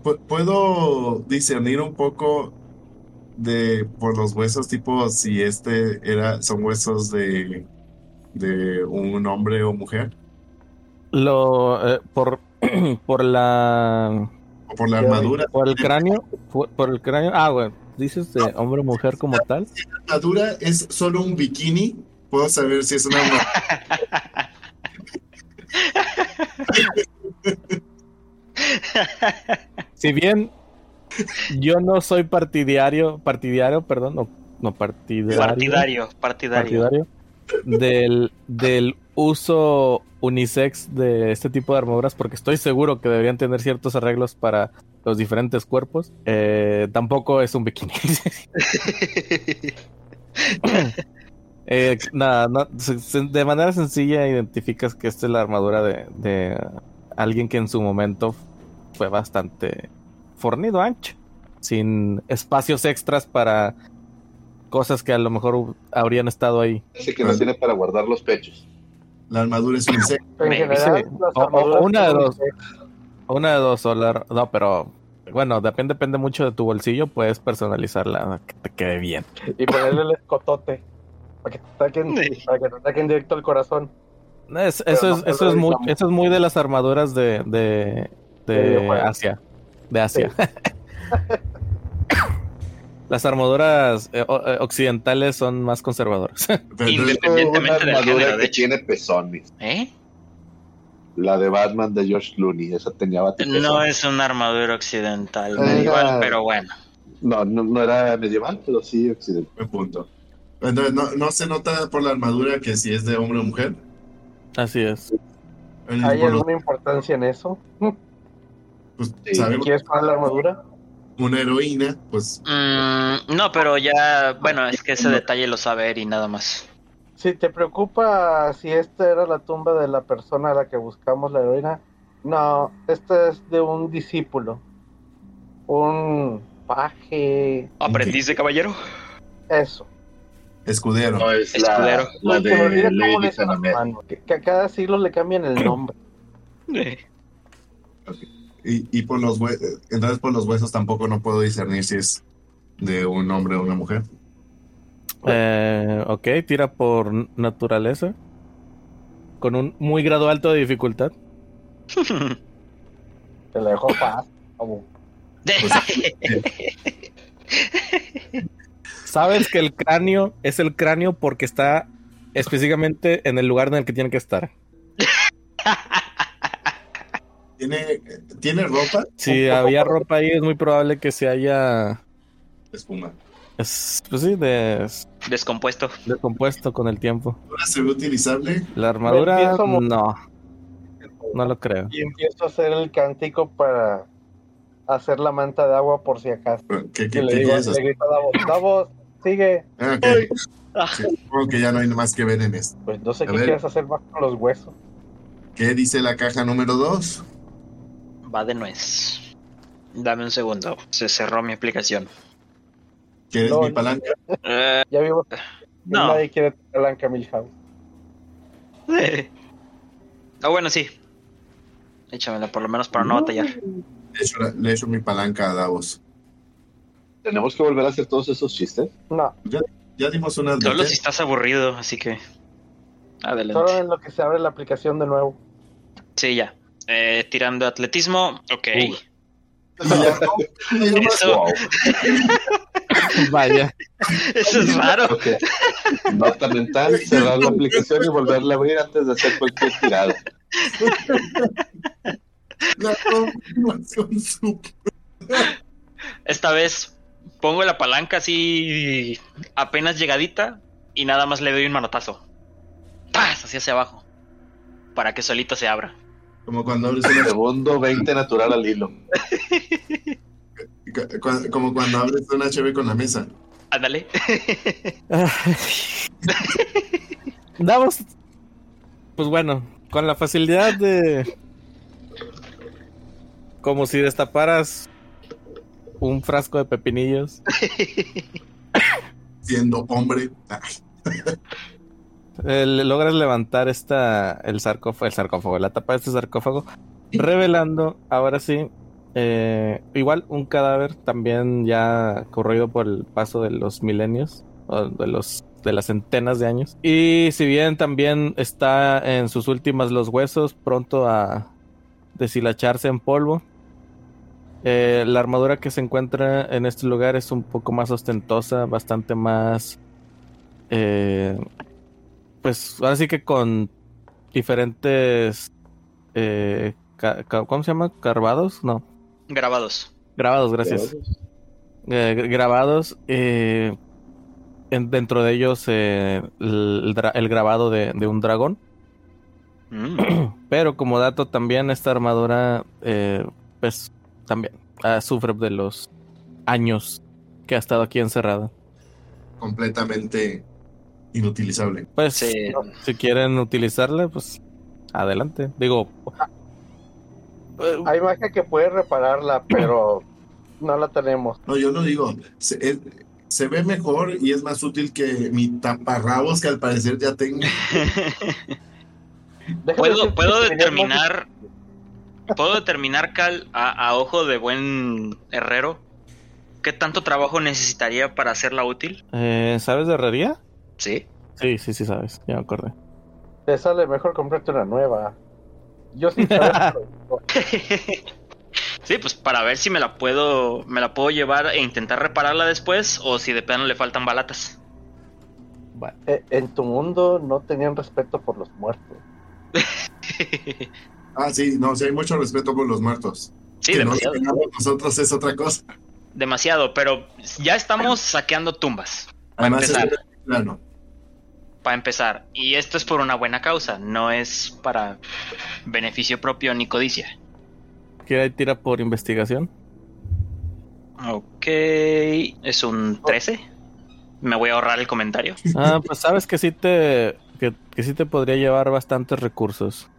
pu- ¿Puedo discernir un poco de por los huesos, tipo si este era, son huesos de, de un hombre o mujer? Lo, eh, por, por la, ¿O por la armadura? por el cráneo, por, por el cráneo, ah, bueno, dices de hombre o mujer como tal. La armadura es solo un bikini. Puedo saber si es una armadura. Si bien yo no soy partidario, partidario, perdón, no, no partidario, Partidario, partidario. partidario del, del uso unisex de este tipo de armaduras, porque estoy seguro que deberían tener ciertos arreglos para los diferentes cuerpos. eh, tampoco es un bikini. Eh, nada, no, de manera sencilla identificas que esta es la armadura de, de alguien que en su momento fue bastante fornido, ancho, sin espacios extras para cosas que a lo mejor habrían estado ahí. Ese que no tiene para guardar los pechos. La armadura es un insecto. Sí. las O- una de dos. Una de dos, o la- no, pero bueno, depende, depende mucho de tu bolsillo, puedes personalizarla que te quede bien. Y ponerle el escotote. Para que te ataquen, Sí. para que te ataquen directo al corazón. Es- eso, no es, eso, es muy, eso es muy de las armaduras de, de, De. Asia. De Asia. las armaduras eh, eh, occidentales son más conservadoras. Independientemente del armadura género, de que tiene pezones. ¿Eh? La de Batman de George Clooney. Esa tenía batipezones. No es una armadura occidental, Ah. medieval, pero bueno. No, no, no era medieval, pero sí occidental. buen punto. Entonces, no, no se nota por la armadura que si es de hombre o mujer. Así es. El- ¿Hay alguna importancia en eso? pues, Sí. sabemos ¿Quieres poner la armadura? Una heroína, pues Mm, no, pero ya, bueno, es que ese detalle lo sabe Eri nada más. Si te preocupa si esta era la tumba de la persona a la que buscamos la heroína, no, esta es de un discípulo, un paje, ¿Aprendiz de caballero? eso. escudero. No es Escudero. la, la de Lady que, que a cada siglo le cambian el nombre. Y, y por los hue- entonces por los huesos tampoco no puedo discernir si es de un hombre o una mujer. Eh, ok, tira por naturaleza. Con un muy grado alto de dificultad. Te la dejo paz. como- Sabes que el cráneo es el cráneo porque está específicamente en el lugar en el que tiene que estar. ¿Tiene, ¿tiene ropa? Si había ropa ahí, es muy probable que se haya. Espuma. es- pues sí, des- Descompuesto. descompuesto con el tiempo. ¿Ahora se ve utilizable? La armadura, no. No lo creo. Y empiezo a hacer el cántico para hacer la manta de agua por si acaso. ¿Qué, Y qué, le qué digo, quieres le hacer? grito a Davos, Davos, sigue. Ah. Sí, supongo que ya no hay más que ver en esto. Pues no sé A qué ver. quieres hacer más con los huesos. ¿Qué dice la caja número 2? Va de nuez. Dame un segundo. Se cerró mi aplicación. ¿Quieres No, mi palanca? Eh, Ya vimos que no. nadie quiere Blanca Milhouse. Ah, bueno, sí. Échamela, por lo menos para no batallar. Le echo, la- le echo mi palanca a Davos. ¿Tenemos que volver a hacer todos esos chistes? No, Ya dimos una Solo si estás aburrido, así que. solo Adelante. en lo que se abre la aplicación de nuevo. Sí, ya. Eh, tirando atletismo, ok. Uh. Eso, Wow. Vaya. eso es raro. Ok. Nota mental, cerrar la aplicación y volverla a abrir antes de hacer cualquier tirada. La confirmación super- Esta vez pongo la palanca así apenas llegadita y nada más le doy un manotazo. ¡Paz! Así hacia abajo. Para que solito se abra. Como cuando abres una Segundo 20 natural al hilo. como cuando abres una HB con la mesa. Ándale. Damos. Pues bueno, con la facilidad de. Como si destaparas un frasco de pepinillos. Siendo hombre. Eh, logras levantar esta. El sarcófago. El sarcófago, la tapa de este sarcófago. Revelando, ahora sí. eh, igual un cadáver también ya corrido por el paso de los milenios. O de los. de las centenas de años. Y si bien también está en sus últimas los huesos, pronto a deshilacharse en polvo. eh, la armadura que se encuentra en este lugar es un poco más ostentosa, bastante más. eh, pues ahora sí que con diferentes. eh, ¿Cómo se llama? ¿Carvados? No. Grabados. Grabados, gracias. Eh, grabados. eh, en- dentro de ellos eh, el, grabado de, de un dragón. Mm. Pero como dato también esta armadura eh, pues también ah, sufre de los años que ha estado aquí encerrada. completamente inutilizable. Pues Sí. si quieren utilizarla, pues adelante. Digo, eh, Hay magia que puede repararla, pero no la tenemos. No, yo no digo. Se, es- se ve mejor y es más útil que mi taparrabos que al parecer ya tengo. ¿Puedo, puedo determinar. ¿Puedo determinar, Cal, a, a ojo de buen herrero, qué tanto trabajo necesitaría para hacerla útil? eh, ¿sabes de herrería? Sí. Sí, sí, sí sabes, ya me acordé. Te sale mejor comprarte una nueva. Yo sí Sí, pues para ver si me la puedo, me la puedo llevar e intentar repararla después o si de plano le faltan balatas. Bueno, eh, en tu mundo no tenían respeto por los muertos. Ah, sí, no, sí hay mucho respeto por los muertos. Sí, que demasiado. nosotros es otra cosa. Demasiado, pero ya estamos saqueando tumbas. Para Además, empezar, es plano. Para empezar. Y esto es por una buena causa, no es para beneficio propio ni codicia. ¿quiere tira por investigación? Ok, es un 13. Me voy a ahorrar el comentario. Ah, pues sabes que sí te que, que sí te podría llevar bastantes recursos.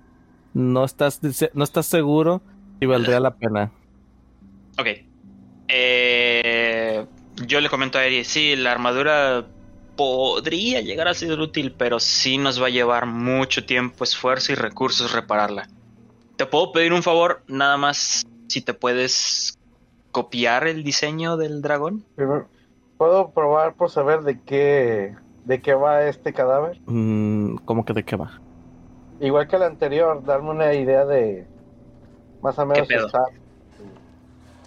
No estás no estás seguro si valdría la pena. Ok. Eh, yo le comento a Eri, sí, la armadura podría llegar a ser útil, pero sí nos va a llevar mucho tiempo, esfuerzo y recursos repararla. ¿Te puedo pedir un favor? Nada más si te puedes copiar el diseño del dragón. ¿Puedo probar por saber de qué, de qué va este cadáver? Mm, ¿Cómo que de qué va? Igual que el anterior, darme una idea de más o menos pedo? está-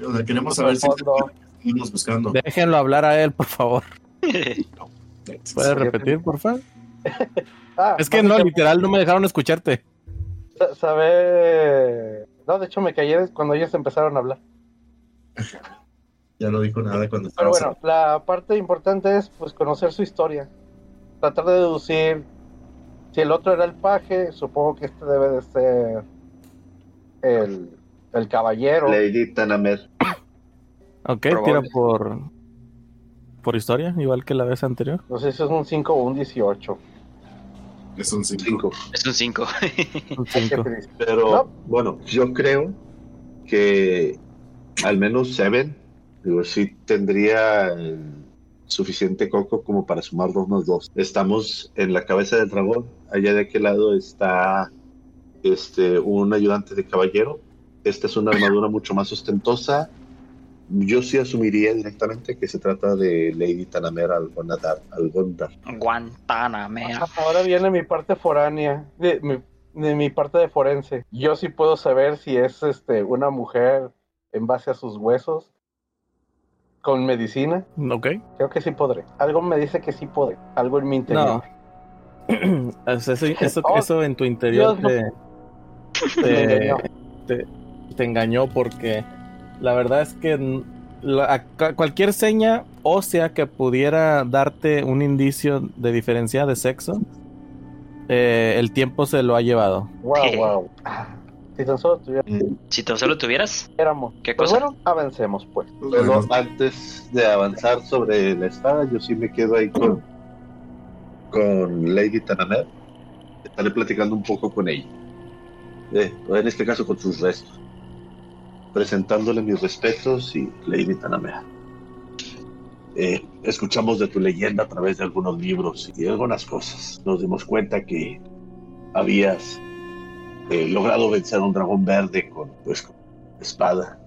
O sea, queremos saber si estamos buscando. Déjenlo hablar a él, por favor. ¿Puedes repetir, por favor? Ah, Es que no, literal, no me dejaron escucharte. sa- Saber... No, de hecho me callé cuando ellos empezaron a hablar. Ya no dijo nada cuando Pero bueno, la parte importante es pues conocer su historia. Tratar de deducir si el otro era el paje, supongo que este debe de ser el, el caballero. Lady Tanamer. Ok, Probable. tira por por historia, igual que la vez anterior. No sé si es un 5 o un 18. Es un 5. Cinco. es un 5. Un Qué cinco. triste. Pero No. bueno, yo creo que al menos Seven, digo, sí tendría suficiente coco como para sumar dos más dos. Estamos en la cabeza del dragón, allá de aquel lado está este, un ayudante de caballero. Esta es una armadura mucho más ostentosa. Yo sí asumiría directamente que se trata de Lady Tanamera Algonadar. Algondar. Guantanamera. Ahora viene mi parte foránea, de mi, de mi parte de forense. Yo sí puedo saber si es este una mujer en base a sus huesos con medicina. Ok. Creo que sí podré. Algo me dice que sí podré. Algo en mi interior. No. eso, Oh, eso en tu interior Dios, no. te, Me te, engañó. te- te engañó porque la verdad es que la- cualquier seña ósea que pudiera darte un indicio de diferencia de sexo, eh, el tiempo se lo ha llevado. Wow, wow. Si tan solo Si tan solo tuvieras. ¿qué Pues cosa? bueno, avancemos pues. Pero antes de avanzar sobre la espada, yo sí me quedo ahí con, con Lady Tanamer. Estaré platicando un poco con ella. Eh, en este caso con sus restos. Presentándole mis respetos y Lady Tanamer. Eh, escuchamos de tu leyenda a través de algunos libros y algunas cosas. Nos dimos cuenta que habías eh, logrado vencer a un dragón verde con, pues, con espada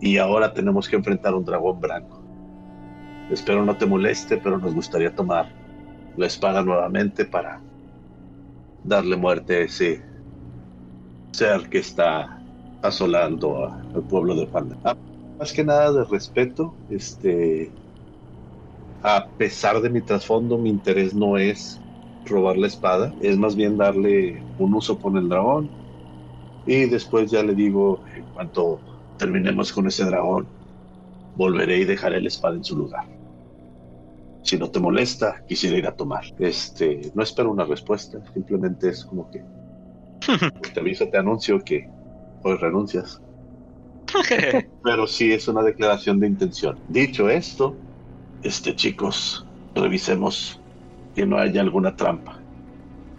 y ahora tenemos que enfrentar a un dragón blanco. Espero no te moleste, pero nos gustaría tomar la espada nuevamente para darle muerte a ese ser que está asolando a- al pueblo de Panda. Ah, más que nada de respeto, este, a pesar de mi trasfondo, mi interés no es robar la espada, es más bien darle un uso con el dragón y después ya le digo en cuanto terminemos con ese dragón, volveré y dejaré la espada en su lugar. Si no te molesta, quisiera ir a tomar. Este, no espero una respuesta, simplemente es como que te aviso, te anuncio que hoy renuncias. Pero sí es una declaración de intención. Dicho esto, este chicos, revisemos que no haya alguna trampa.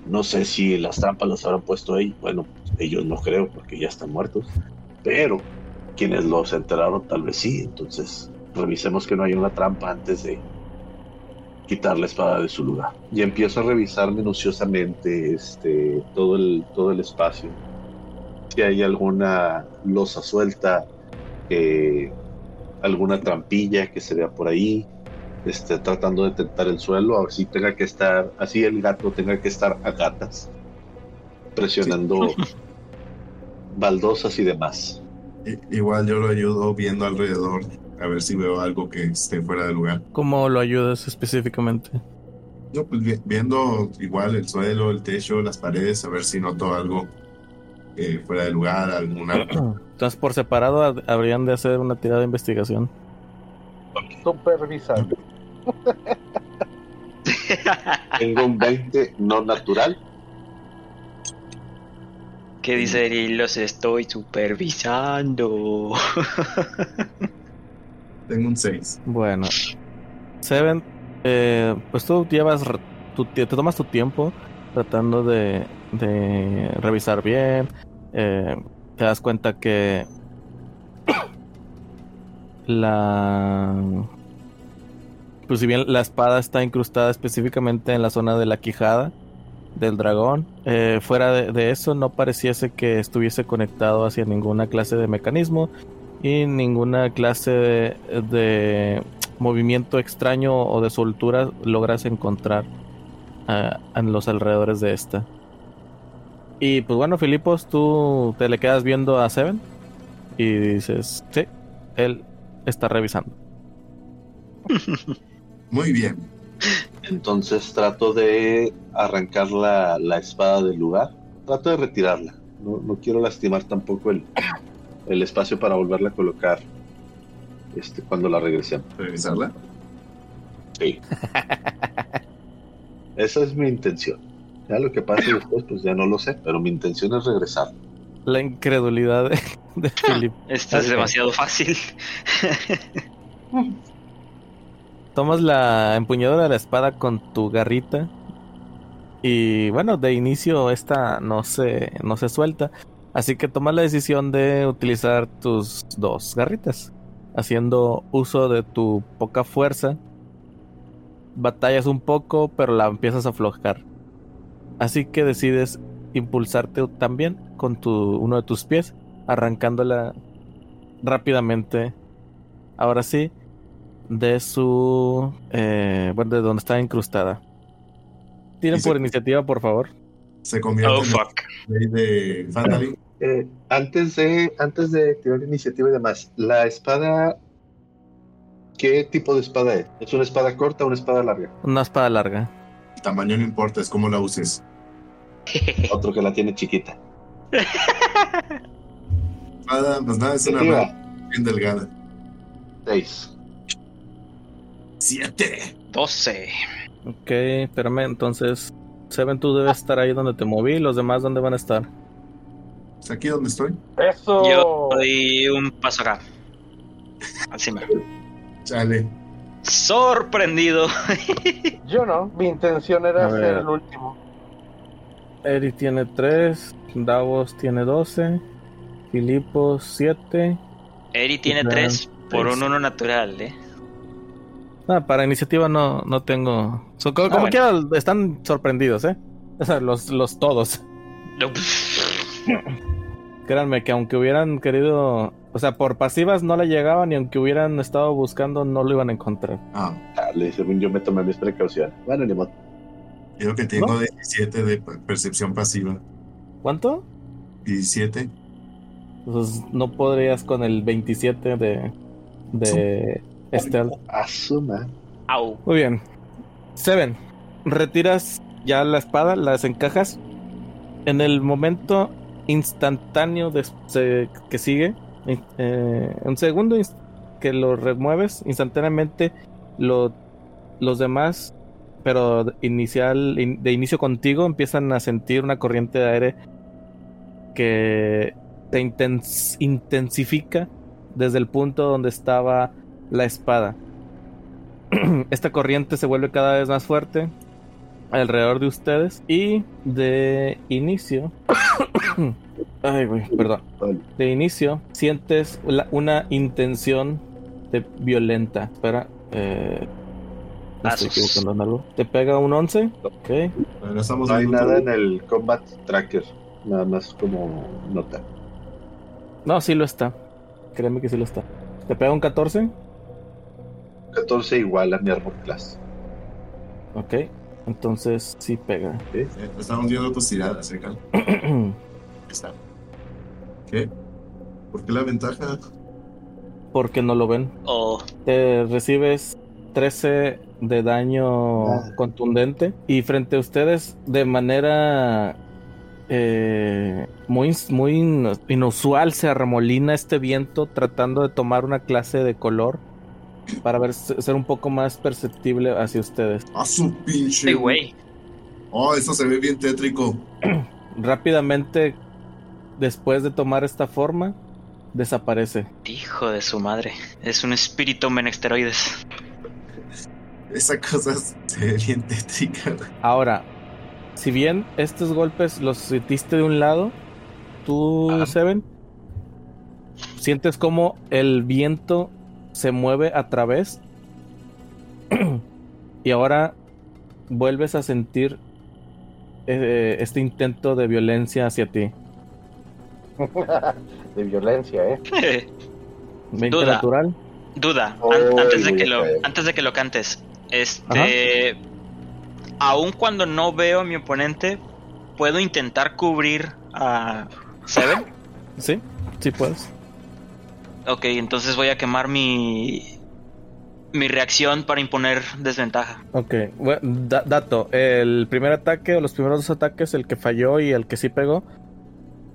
No sé si las trampas las habrán puesto ahí. Bueno, ellos no creo porque ya están muertos. Pero quienes los enteraron tal vez sí. Entonces, revisemos que no haya una trampa antes de quitar la espada de su lugar. Y empiezo a revisar minuciosamente este, todo, el, todo el espacio. Si hay alguna losa suelta, eh, alguna trampilla que se vea por ahí, este, tratando de tentar el suelo, así tenga que estar, así el gato tenga que estar a gatas, presionando baldosas y demás. Igual yo lo ayudo viendo alrededor a ver si veo algo que esté fuera de lugar. ¿Cómo lo ayudas específicamente? Yo pues vi- viendo igual el suelo, el techo, las paredes, a ver si noto algo eh, fuera de lugar, alguna... Entonces, por separado, ha- habrían de hacer una tirada de investigación. Supervisar. Tengo un 20 no natural. ¿Qué dice? Los estoy supervisando. Tengo un 6. Bueno, Seven, eh, pues tú llevas, tu, te tomas tu tiempo tratando de, de revisar bien. Eh, te das cuenta que la, pues si bien la espada está incrustada específicamente en la zona de la quijada del dragón, eh, fuera de, eso no pareciese que estuviese conectado hacia ninguna clase de mecanismo y ninguna clase de, movimiento extraño o de soltura logras encontrar ah, en los alrededores de esta. Y pues bueno, Filipos, tú te le quedas viendo a Seven y dices, sí, él está revisando. Muy bien. Entonces trato de arrancar la, la espada del lugar. Trato de retirarla. No, no quiero lastimar tampoco el, el espacio para volverla a colocar este, cuando la regresemos. Revisarla. Sí. Esa es mi intención. Ya lo que pase después, pues ya no lo sé, pero mi intención es regresar. La incredulidad de, de Philip. Esto es demasiado fácil. Tomas la empuñadura de la espada con tu garrita. Y bueno, de inicio esta no se, no se suelta. Así que tomas la decisión de utilizar tus dos garritas. Haciendo uso de tu poca fuerza. Batallas un poco, pero la empiezas a aflojar. Así que decides impulsarte también con tu, uno de tus pies, arrancándola rápidamente. Ahora sí, de su. Eh, bueno, de donde está incrustada. Se- por iniciativa, por favor. Se convierte Oh, en fuck. de Fandalin. Eh, antes de antes de tirar iniciativa y demás, la espada, ¿qué tipo de espada es? ¿Es una espada corta o una espada larga? Una espada larga. El tamaño no importa, es como la uses. Otro que la tiene chiquita. Nada, pues nada, es una mano bien delgada. Seis. ¡Siete! 12. Ok, espérame, entonces. Seven, tú debes estar ahí donde te moví. ¿Los demás dónde van a estar? ¿Es aquí donde estoy? Eso. Yo doy un paso acá. Así me. Chale. Sorprendido. Yo no. Mi intención era ser el último. Eri tiene 3. Davos tiene 12. Filipos 7. Eri tiene Ajá, 3 por un 1 natural, ¿eh? Ah, para iniciativa no, no tengo. So, como como bueno. quiera, están sorprendidos, ¿eh? O sea, los, los todos. No. Créanme que aunque hubieran querido. O sea, por pasivas no le llegaban y aunque hubieran estado buscando, no lo iban a encontrar. Ah, Dale, según yo me tomé mis precauciones. Bueno, ni modo. Creo que tengo ¿No? 17 de per- percepción pasiva. ¿Cuánto? 17. Pues no podrías con el 27 de. de. Stealth. Asuma. Au. Muy bien. Seven, retiras ya la espada, la desencajas. En el momento instantáneo de, se- que sigue, eh, un segundo que lo remueves, instantáneamente lo- los demás, pero inicial, in- de inicio contigo, empiezan a sentir una corriente de aire que te intens- intensifica desde el punto donde estaba la espada. Esta corriente se vuelve cada vez más fuerte alrededor de ustedes y de inicio ay güey perdón de inicio sientes una intención violenta espera eh, me estoy Asus. equivocando en algo te pega un 11 ok Bueno, estamos No hay viendo nada todo. en el combat tracker. Nada más como nota. no sí lo está créeme que sí lo está te pega un 14 14 igual a mi armor class. ok entonces sí pega Eh, Estamos viendo tus tiradas, ¿eh, Cal? Ahí está. ¿Qué? ¿Por qué la ventaja? porque no lo ven Oh, te recibes 13 de daño Ah. contundente y frente a ustedes de manera eh, muy, muy in- inusual se arremolina este viento tratando de tomar una clase de color para ver ser un poco más perceptible hacia ustedes. ¡Ah, su pinche! güey. Oh, eso se ve bien tétrico. Rápidamente después de tomar esta forma desaparece. Hijo de su madre. Es un espíritu en esteroides. Esa cosa se ve bien tétrica. Ahora, si bien estos golpes los sentiste de un lado, tú, Ajá. Seven, sientes como el viento se mueve a través y ahora vuelves a sentir eh, este intento de violencia hacia ti. de violencia, ¿eh? 20 Duda. natural. Duda, an- antes, de que lo, antes de que lo cantes, este, aun cuando no veo a mi oponente, puedo intentar cubrir a Seven. Sí, sí puedes. Ok, entonces voy a quemar mi mi reacción para imponer desventaja. Ok, bueno, da- dato. El primer ataque o los primeros dos ataques, el que falló y el que sí pegó,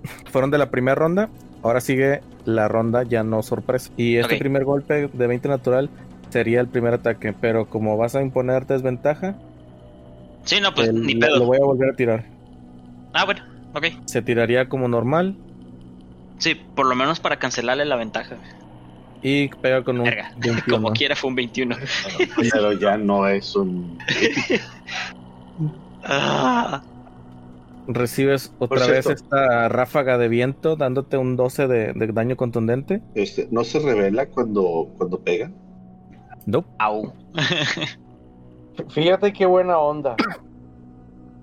fueron de la primera ronda. Ahora sigue la ronda ya no sorpresa. Y este primer golpe de 20 natural sería el primer ataque. Pero como vas a imponer desventaja, Sí, no, pues el- ni lo, pedo. lo voy a volver a tirar. Ah, bueno, ok. Se tiraría como normal Sí, por lo menos para cancelarle la ventaja. y pega con un Verga. 21. Como quiera fue un 21. Pero ya no es un. Ah, Recibes otra Por vez cierto. esta ráfaga de viento dándote un 12 de, de daño contundente. Este, no se revela cuando, cuando pega. Nope. au. Fíjate qué buena onda.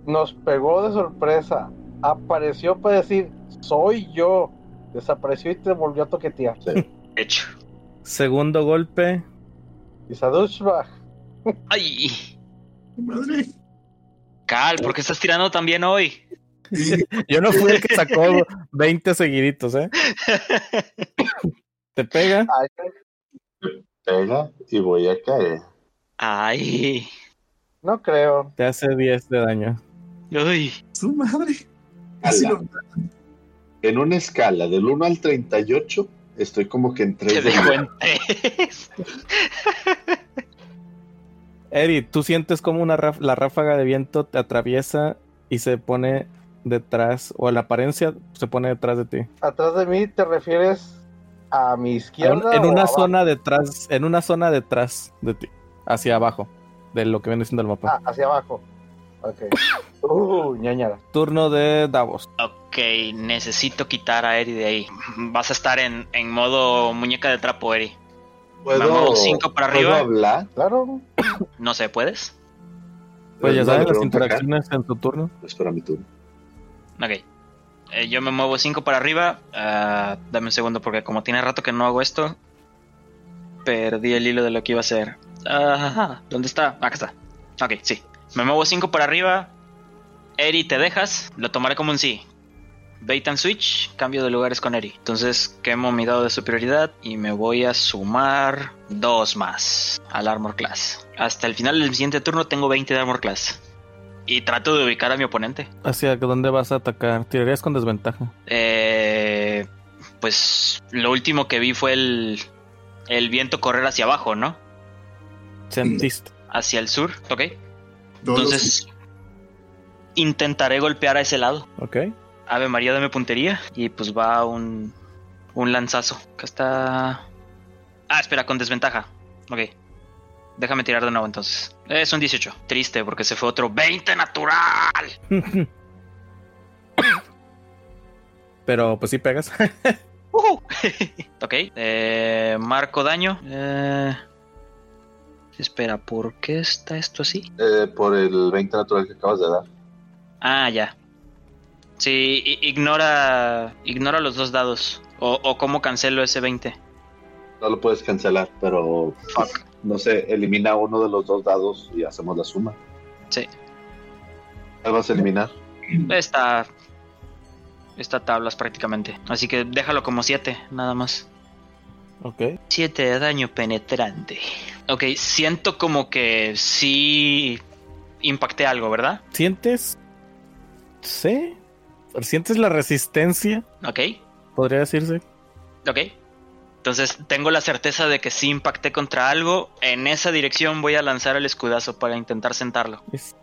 Nos pegó de sorpresa. apareció para decir, soy yo. Desapareció y te volvió a toquetear. Hecho. Segundo golpe. Y Sadushbach. Ay, Madre. Cal, ¿por qué estás tirando tan bien hoy? Yo no fui el que sacó 20 seguiditos, ¿eh? Te pega. Ay, Pega y voy a caer. Ay, no creo. Te hace 10 de daño. uy. su madre. Así Ala. lo- En una escala del 1 al 38, estoy como que en Te 3 dejo en tres. Eri, tú sientes como una la ráfaga de viento te atraviesa y se pone detrás, o la apariencia se pone detrás de ti. Atrás de mí te refieres a mi izquierda. en o una abajo? zona detrás, en una zona detrás de ti, hacia abajo, de lo que viene siendo el mapa. Ah, hacia abajo. Ok. Uh, ñañara. Turno de Davos. Ok, necesito quitar a Eri de ahí. Vas a estar en, en modo muñeca de trapo, Eri. ¿Puedo, Vamos, cinco para ¿puedo arriba. hablar? Claro. No sé, ¿puedes? Pues ya No, saben, las acá. interacciones en tu turno. Espera mi turno. Ok. Eh, yo me muevo 5 para arriba. Ah, dame un segundo porque como tiene rato que no hago esto, perdí el hilo de lo que iba a hacer. ¿Dónde está? Acá está. Ok, sí. Me muevo 5 para arriba. Eri, ¿te dejas? Lo tomaré como un sí. Bait and switch, cambio de lugares con Eri. Entonces quemo mi dado de superioridad y me voy a sumar dos más al Armor Class. Hasta el final del siguiente turno tengo 20 de Armor Class. Y trato de ubicar a mi oponente. ¿Hacia dónde vas a atacar? Tirarías con desventaja. Eh, pues lo último que vi fue el, el viento correr hacia abajo, ¿no? Sentiste. Hacia el sur, ok. Entonces intentaré golpear a ese lado. ¿Ok? Ave María, dame puntería. Y pues va un, un lanzazo. Acá está. Ah, espera, con desventaja. Ok. Déjame tirar de nuevo entonces. Es un 18. Triste porque se fue otro 20 natural. Pero pues sí pegas. Ujú. ok. eh, marco daño. Eh, espera, ¿por qué está esto así? Eh, por el 20 natural que acabas de dar. Ah, ya. Sí, ignora, ignora los dos dados. O, o cómo cancelo ese 20. No lo puedes cancelar, pero Fuck. No sé, elimina uno de los dos dados y hacemos la suma. Sí. ¿Cuál vas a eliminar? Está. Está tablas prácticamente. Así que déjalo como 7, nada más. ok. 7 de daño penetrante. Ok, siento como que sí impacté algo, ¿verdad? ¿Sientes? Sí. ¿Sientes la resistencia? Ok, Podría decirse. ok. Entonces tengo la certeza de que sí impacté contra algo. En esa dirección voy a lanzar el escudazo para intentar sentarlo. Es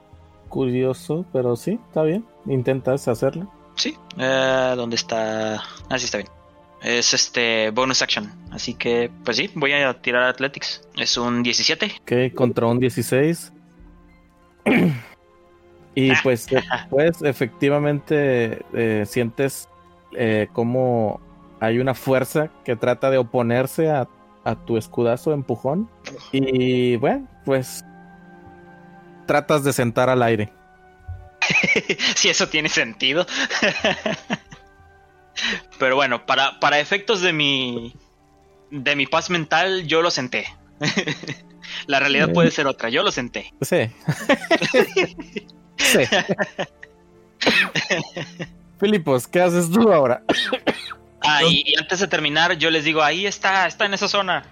curioso, pero sí, está bien. Intentas hacerlo. Sí. Eh, ¿Dónde está? Ah, sí, está bien. Es este bonus action. Así que, pues sí, voy a tirar Athletics. Es un 17. Ok, contra un 16. y pues, eh, pues efectivamente eh, sientes eh, como hay una fuerza que trata de oponerse a, a tu escudazo empujón. Y bueno, pues tratas de sentar al aire. si eso tiene sentido. Pero bueno, para, para efectos de mi de mi paz mental, yo lo senté. La realidad puede ser otra, yo lo senté. Sí. sí. Filipos, ¿qué haces tú ahora? Ah, y, y antes de terminar, yo les digo, ahí está, está en esa zona.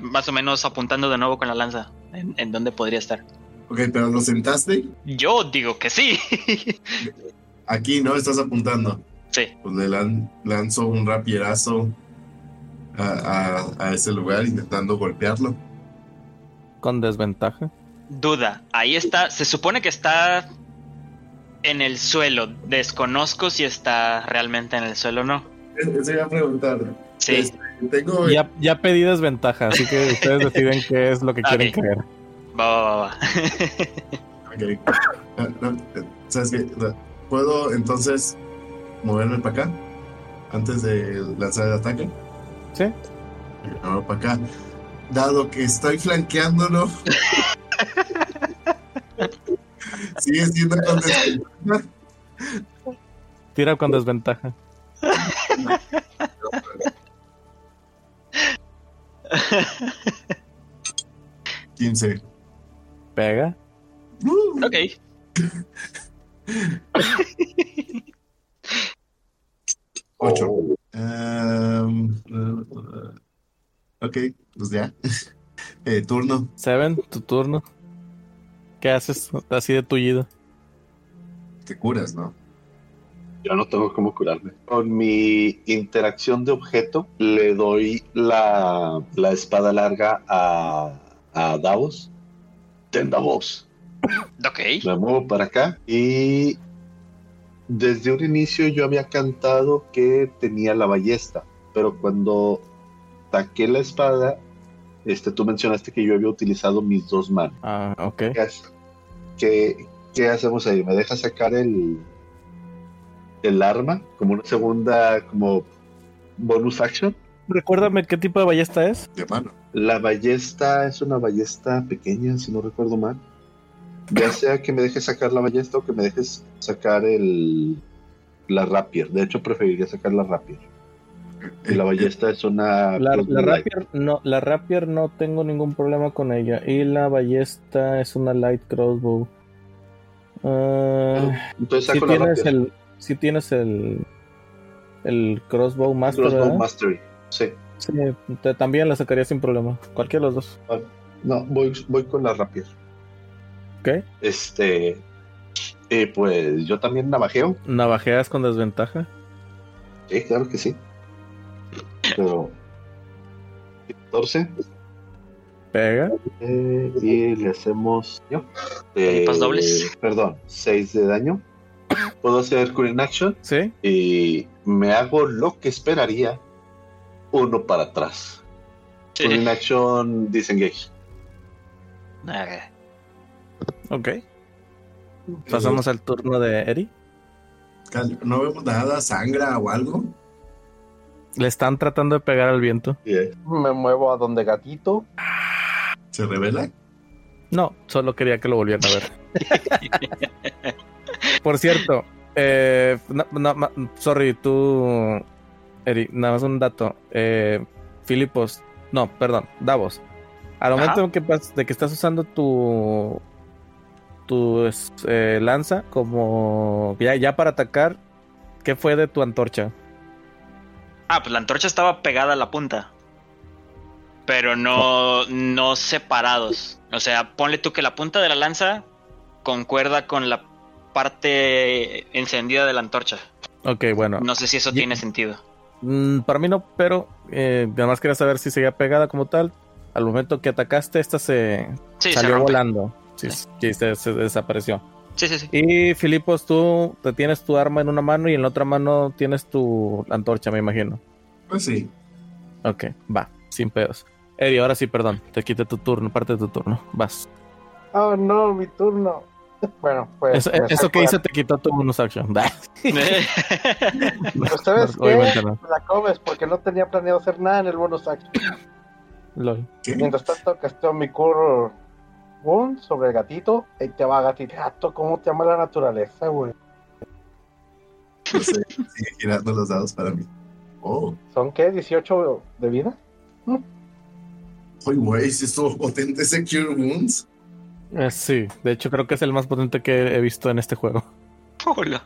Más o menos apuntando de nuevo con la lanza. ¿En, en dónde podría estar? Ok, pero lo sentaste Yo digo que sí. aquí, ¿no? Estás apuntando. sí. Pues le lan- lanzo un rapierazo a, a- a ese lugar intentando golpearlo. Con desventaja. Duda, ahí está. Se supone que está en el suelo. Desconozco si está realmente en el suelo o no. Eso iba a preguntar. Sí. Este, tengo. Ya, ya pedí desventaja, así que ustedes deciden qué es lo que quieren creer. Va, va, va, va. Ok. Ah, no, eh, ¿Sabes qué? No, ¿Puedo entonces moverme para acá? Antes de lanzar el ataque. Sí. Ahora para acá. Dado que estoy flanqueándolo. sigue siendo con desventaja. Tira con desventaja. 15. Pega. Ok. Ocho. Oh, eh, ok, pues ya. Eh, turno. Seven, tu turno. ¿Qué haces así de tullido? Te curas, ¿no? Yo no tengo cómo curarme. Con mi interacción de objeto, le doy la, la espada larga a, a Davos. Ten Davos. Ok. Me muevo para acá y desde un inicio yo había cantado que tenía la ballesta, pero cuando saqué la espada, este, tú mencionaste que yo había utilizado mis dos manos. Ah, ok. ¿Qué, qué- qué hacemos ahí? ¿Me deja sacar el, el arma como una segunda, como bonus action? Recuérdame qué tipo de ballesta es. De mano. La ballesta es una ballesta pequeña, si no recuerdo mal. Ya sea que me dejes sacar la ballesta o que me dejes sacar el la rapier. De hecho, preferiría sacar la rapier. Y la ballesta es una. La, rapier no, la rapier no tengo ningún problema con ella. Y la ballesta es una light crossbow. Ah, Entonces si saco la tienes rapier. el, si tienes el, el crossbow master, Crossbow ¿verdad? Mastery. Sí. Sí, te- también la sacaría sin problema. Cualquiera de los dos. No, voy, voy con la rapier. ¿Ok? Este. Pues yo también navajeo. Navajeas con desventaja. Sí, claro que sí. Pero. 14. Pega. eh, y le hacemos. ¿yo? Tripas dobles. Perdón, 6 de daño. Puedo hacer Cooling Action ¿Sí? y me hago lo que esperaría. Uno para atrás. Sí. Cooling Action Disengage. Ok. Pasamos al turno de Eri. No vemos nada, sangra o algo. Le están tratando de pegar al viento. Yeah. Me muevo a donde gatito. ¿Se revela? No, solo quería que lo volvieran a ver. Por cierto, eh, no- no, ma- sorry, tú, Eri, nada más un dato. Eh, Filipos, no, perdón, Davos. Al momento en que de que estás usando tu tu eh, lanza como ya, ya para atacar, ¿qué fue de tu antorcha? Ah, pues la antorcha estaba pegada a la punta. Pero no, no separados. O sea, ponle tú que la punta de la lanza concuerda con la parte encendida de la antorcha. Ok, bueno. No sé si eso tiene sentido. Mm, para mí no, pero eh, además quería saber si seguía pegada como tal. Al momento que atacaste, esta se Sí, salió volando. Sí, Sí. sí, se, se desapareció. Sí, sí, sí. Y Filipos, tú te tienes tu arma en una mano y en la otra mano tienes tu antorcha, me imagino. Pues sí. Ok, va, sin pedos. Eri, ahora sí, perdón, te quité tu turno, parte de tu turno. Vas. Oh no, mi turno. Bueno, pues. eso que hice te quitó tu bonus action. No. La comes porque no tenía planeado hacer nada en el bonus action. Lol. Mientras tanto, casteo mi Wound sobre el gatito. Ahí te va, gatito. Gato, ¿cómo te ama la naturaleza, güey? No sé. Sigue girando los dados para mí. Oh. ¿Son qué? ¿18 de vida? Ay, güey, si estuvo potente ese Cure Wounds. Eh, sí, de hecho creo que es el más potente que he visto en este juego. Hola.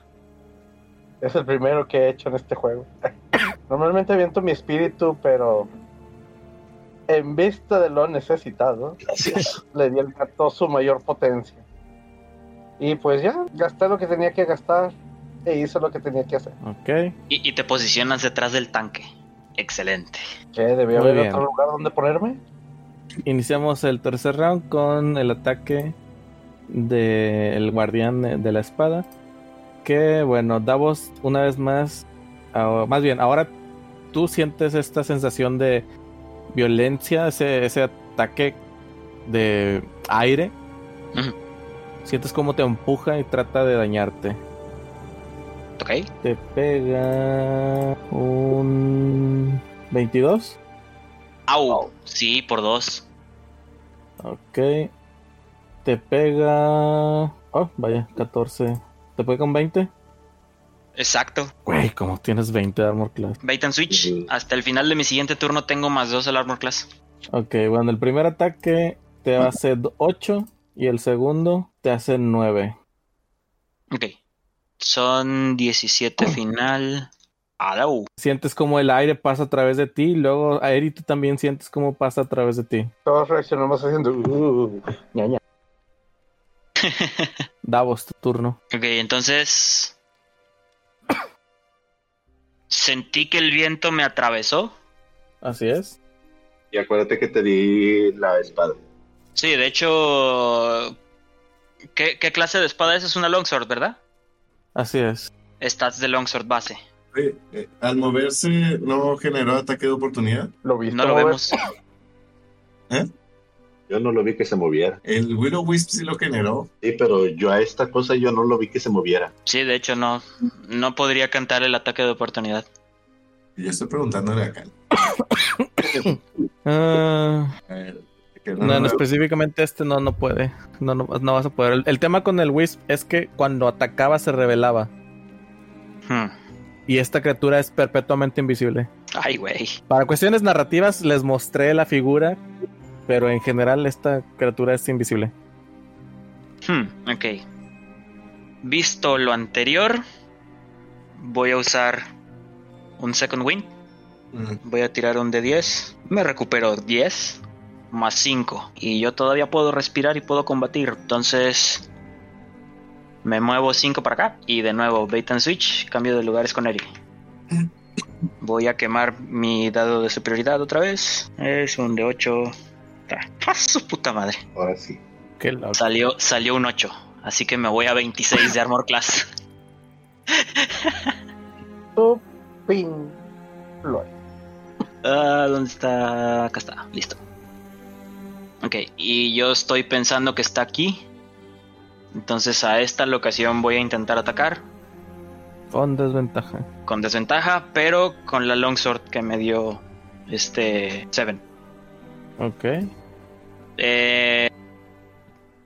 Es el primero que he hecho en este juego. Normalmente aviento mi espíritu, pero en vista de lo necesitado, Gracias. le di al gato su mayor potencia. Y pues ya, gasté lo que tenía que gastar e hice lo que tenía que hacer. Ok. Y, y te posicionas detrás del tanque. Excelente. ¿Qué? ¿Debía Muy haber bien. otro lugar donde ponerme? Iniciamos el tercer round con el ataque del guardián de la espada. Que bueno, Davos una vez más, ah, más bien, ahora tú sientes esta sensación de violencia, ese, ese ataque de aire. Sientes cómo te empuja y trata de dañarte. ¿Ok? Te pega un 22. Au. Sí, por dos. Ok. Te pega. Oh, vaya, 14. ¿Te pega un 20? Exacto. Güey, como tienes 20 de armor class. Bait and switch. Hasta el final de mi siguiente turno tengo más dos al armor class. Ok, bueno, el primer ataque te hace 8 y el segundo te hace 9. Ok. Son 17 final. Adau. Sientes como el aire pasa a través de ti y luego Aeri tú también sientes cómo pasa a través de ti. Todos reaccionamos haciendo. Uh, ña, ña. Davos, tu turno. Ok, entonces. Sentí que el viento me atravesó. Así es. Y acuérdate que te di la espada. Sí, de hecho. ¿Qué, qué clase de espada es? Es una longsword, ¿verdad? Así es. Stats de longsword base. Oye, eh, al moverse, ¿no generó ataque de oportunidad? Lo viste. No lo mover? vemos. Yo no lo vi que se moviera. El Willow Wisp sí lo generó. Sí, pero yo a esta cosa yo no lo vi que se moviera. Sí, de hecho no. No podría cantar el ataque de oportunidad. Yo estoy preguntándole acá. Ah, que no, no- específicamente este no, no puede. No, no, no vas a poder. El, el tema con el Wisp es que cuando atacaba se revelaba. Hmm. Y esta criatura es perpetuamente invisible. Ay, güey. Para cuestiones narrativas les mostré la figura, pero en general esta criatura es invisible. Hmm, ok. Visto lo anterior, voy a usar un second wind. Mm, Voy a tirar un de 10. Me recupero 10 más 5. Y yo todavía puedo respirar y puedo combatir. Entonces me muevo 5 para acá. Y de nuevo, bait and switch. Cambio de lugares con Eri. Voy a quemar mi dado de superioridad otra vez. Es un de 8. ¡Ah, su puta madre! Ahora sí. Qué. Salió, salió un 8. Así que me voy a 26 de armor class. Tu pin. Ah, ¿dónde está? Acá está, listo. Ok, y yo estoy pensando que está aquí. Entonces a esta locación voy a intentar atacar Con desventaja. con desventaja, pero con la longsword que me dio este Seven. Ok. Eh,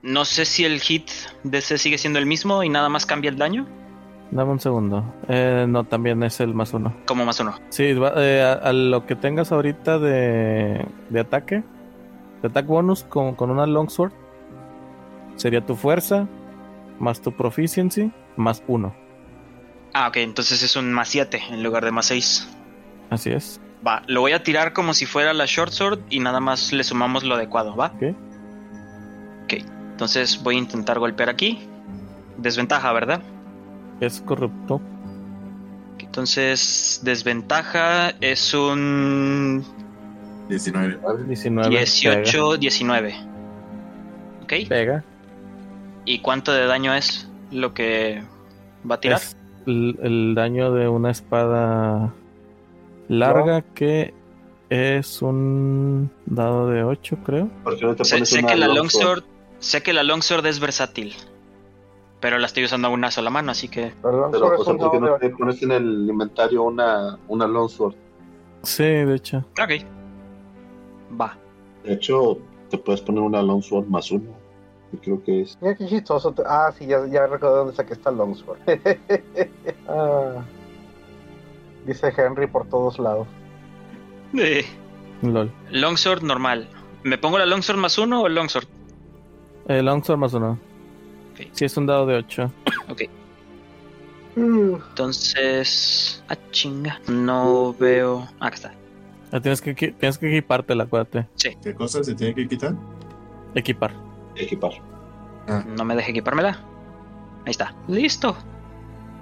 no sé si el hit de ese sigue siendo el mismo y nada más cambia el daño. Dame un segundo. Eh, no, también es el más uno. Como más uno. Sí, va- eh, a, a lo que tengas ahorita de, de ataque, de attack bonus con, con una longsword, sería tu fuerza, más tu proficiency, más uno. Ah, ok, entonces es un más 7 en lugar de más 6. Así es. Va, lo voy a tirar como si fuera la short sword y nada más le sumamos lo adecuado, ¿va? Ok. Ok, entonces voy a intentar golpear aquí. Desventaja, ¿verdad? Es corrupto. Entonces, desventaja es un 19. 19. 18, 19. Ok, Pega. ¿Y cuánto de daño es lo que va a tirar? Es el, el daño de una espada larga que es un dado de 8, creo. ¿Por qué no te Sé, pones sé una que la longsword? sé que la longsword es versátil, pero la estoy usando a una sola mano, así que Perdón, Pero, o sea, ¿por qué no te pones en el inventario una, una longsword? Sí, de hecho. ok, va. De hecho, te puedes poner una longsword más uno. Creo que es. Mira qué chistoso. te- Ah, sí, ya, ya recuerdo dónde saqué esta Longsword. Ah, dice Henry por todos lados. Eh, LOL. Longsword normal. ¿Me pongo la longsword más uno o el longsword? Eh, longsword más uno. Ok. Sí, es un dado de 8. Mm, Entonces. Ah, chinga. No veo. Ah, acá está. Ah, tienes, que, tienes que equipártela, acuérdate. ¿Qué cosa se tiene que quitar? Equipar. Equipar. No me deje equipármela. Ahí está. Listo.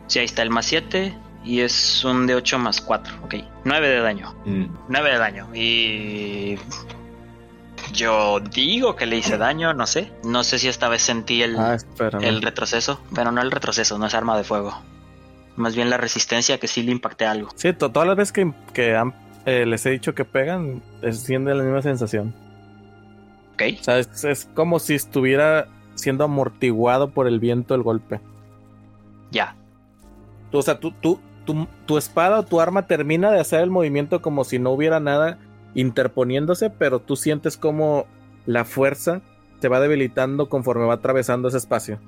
Sí, ahí está el más 7. Y es un de 8 más 4. Ok. 9 de daño. Mm, 9 de daño. Y. Yo digo que le hice daño, no sé. No sé si esta vez sentí el, Ah, el retroceso. Pero no el retroceso, no es arma de fuego. Más bien la resistencia que sí le impacté algo. Sí, to- todas las veces que, que han- eh, les he dicho que pegan, es siendo la misma sensación. Ok. O sea, es, es como si estuviera siendo amortiguado por el viento el golpe. Ya. O sea, tú, tú, tu, tu espada o tu arma termina de hacer el movimiento como si no hubiera nada interponiéndose, pero tú sientes como la fuerza te va debilitando conforme va atravesando ese espacio.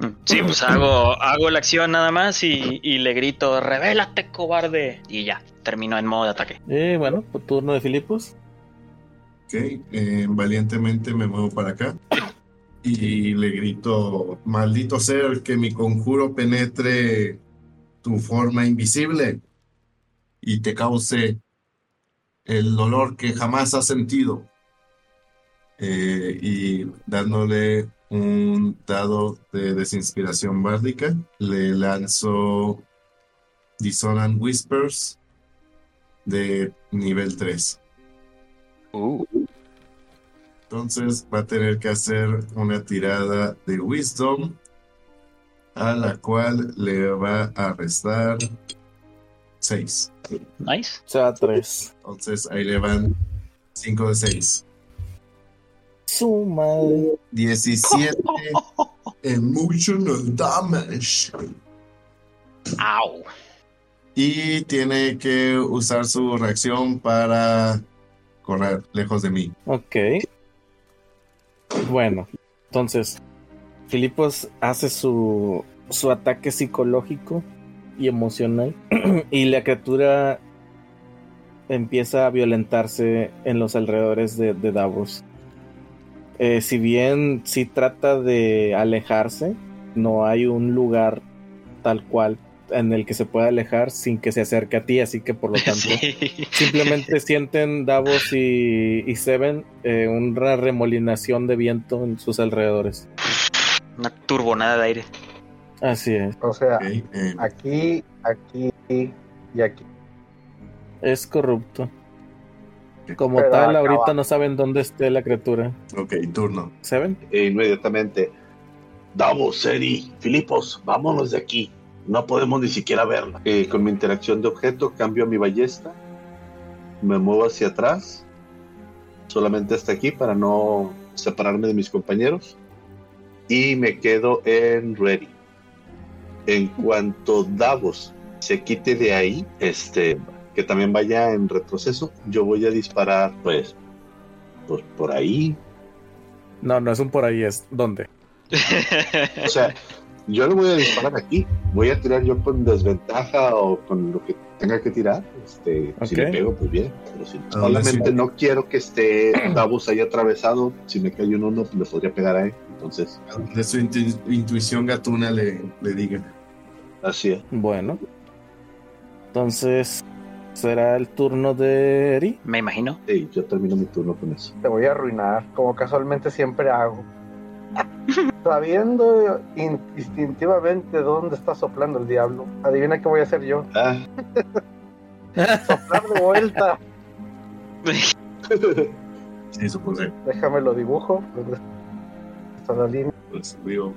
Mm, Sí, pues hago, hago la acción nada más y, y le grito, revélate, cobarde. Y ya, termino en modo de ataque. Y bueno, pues, turno de Filipos. Ok, eh, valientemente me muevo para acá y le grito, maldito ser que mi conjuro penetre tu forma invisible y te cause el dolor que jamás has sentido. Eh, y dándole un dado de desinspiración bárdica, le lanzo Dissonant Whispers de nivel 3. Uh, Entonces va a tener que hacer una tirada de Wisdom a la cual le va a restar 6. nice. O sea, 3. Entonces ahí le van 5 de 6. Su madre. 17 emotional damage. Au. Y tiene que usar su reacción para correr lejos de mí. Ok. Bueno, entonces, Filipos hace su, su ataque psicológico y emocional y la criatura empieza a violentarse en los alrededores de, Davos. Eh, si bien sí trata de alejarse, no hay un lugar tal cual en el que se pueda alejar sin que se acerque a ti, así que por lo tanto Sí. Simplemente sienten Davos y, y Seven eh, una remolinación de viento en sus alrededores. Una turbonada de aire. Así es. O sea, eh, aquí, aquí y aquí. Es corrupto. Como Pero tal, acaba. ahorita no saben dónde esté la criatura. ok, turno. ¿Seven? E inmediatamente, Davos, Eri, Filipos, vámonos de aquí. No podemos ni siquiera verla. Eh, con mi interacción de objeto, cambio a mi ballesta, me muevo hacia atrás, solamente hasta aquí para no separarme de mis compañeros, y me quedo en ready. En cuanto Davos se quite de ahí, este, que también vaya en retroceso, yo voy a disparar, pues, pues por ahí, No, no es un por ahí, es ¿dónde? O sea, yo le voy a disparar aquí. Voy a tirar yo con desventaja o con lo que tenga que tirar. Este, Si le pego, pues bien. Pero si ¿A dónde solamente sí? no quiero que esté Davos ahí atravesado. Si me cae un uno, pues le podría pegar a él. Entonces, De su intu- intuición gatuna le, le diga. así es. Bueno. Entonces, será el turno de Eri. Me imagino. Sí, yo termino mi turno con eso. Te voy a arruinar, como casualmente siempre hago. Sabiendo in- instintivamente dónde está soplando el diablo, adivina qué voy a hacer yo. Ah, Soplar de vuelta. Sí, supuse. Déjame lo dibujo. ¿Dónde está la línea? Pues digo,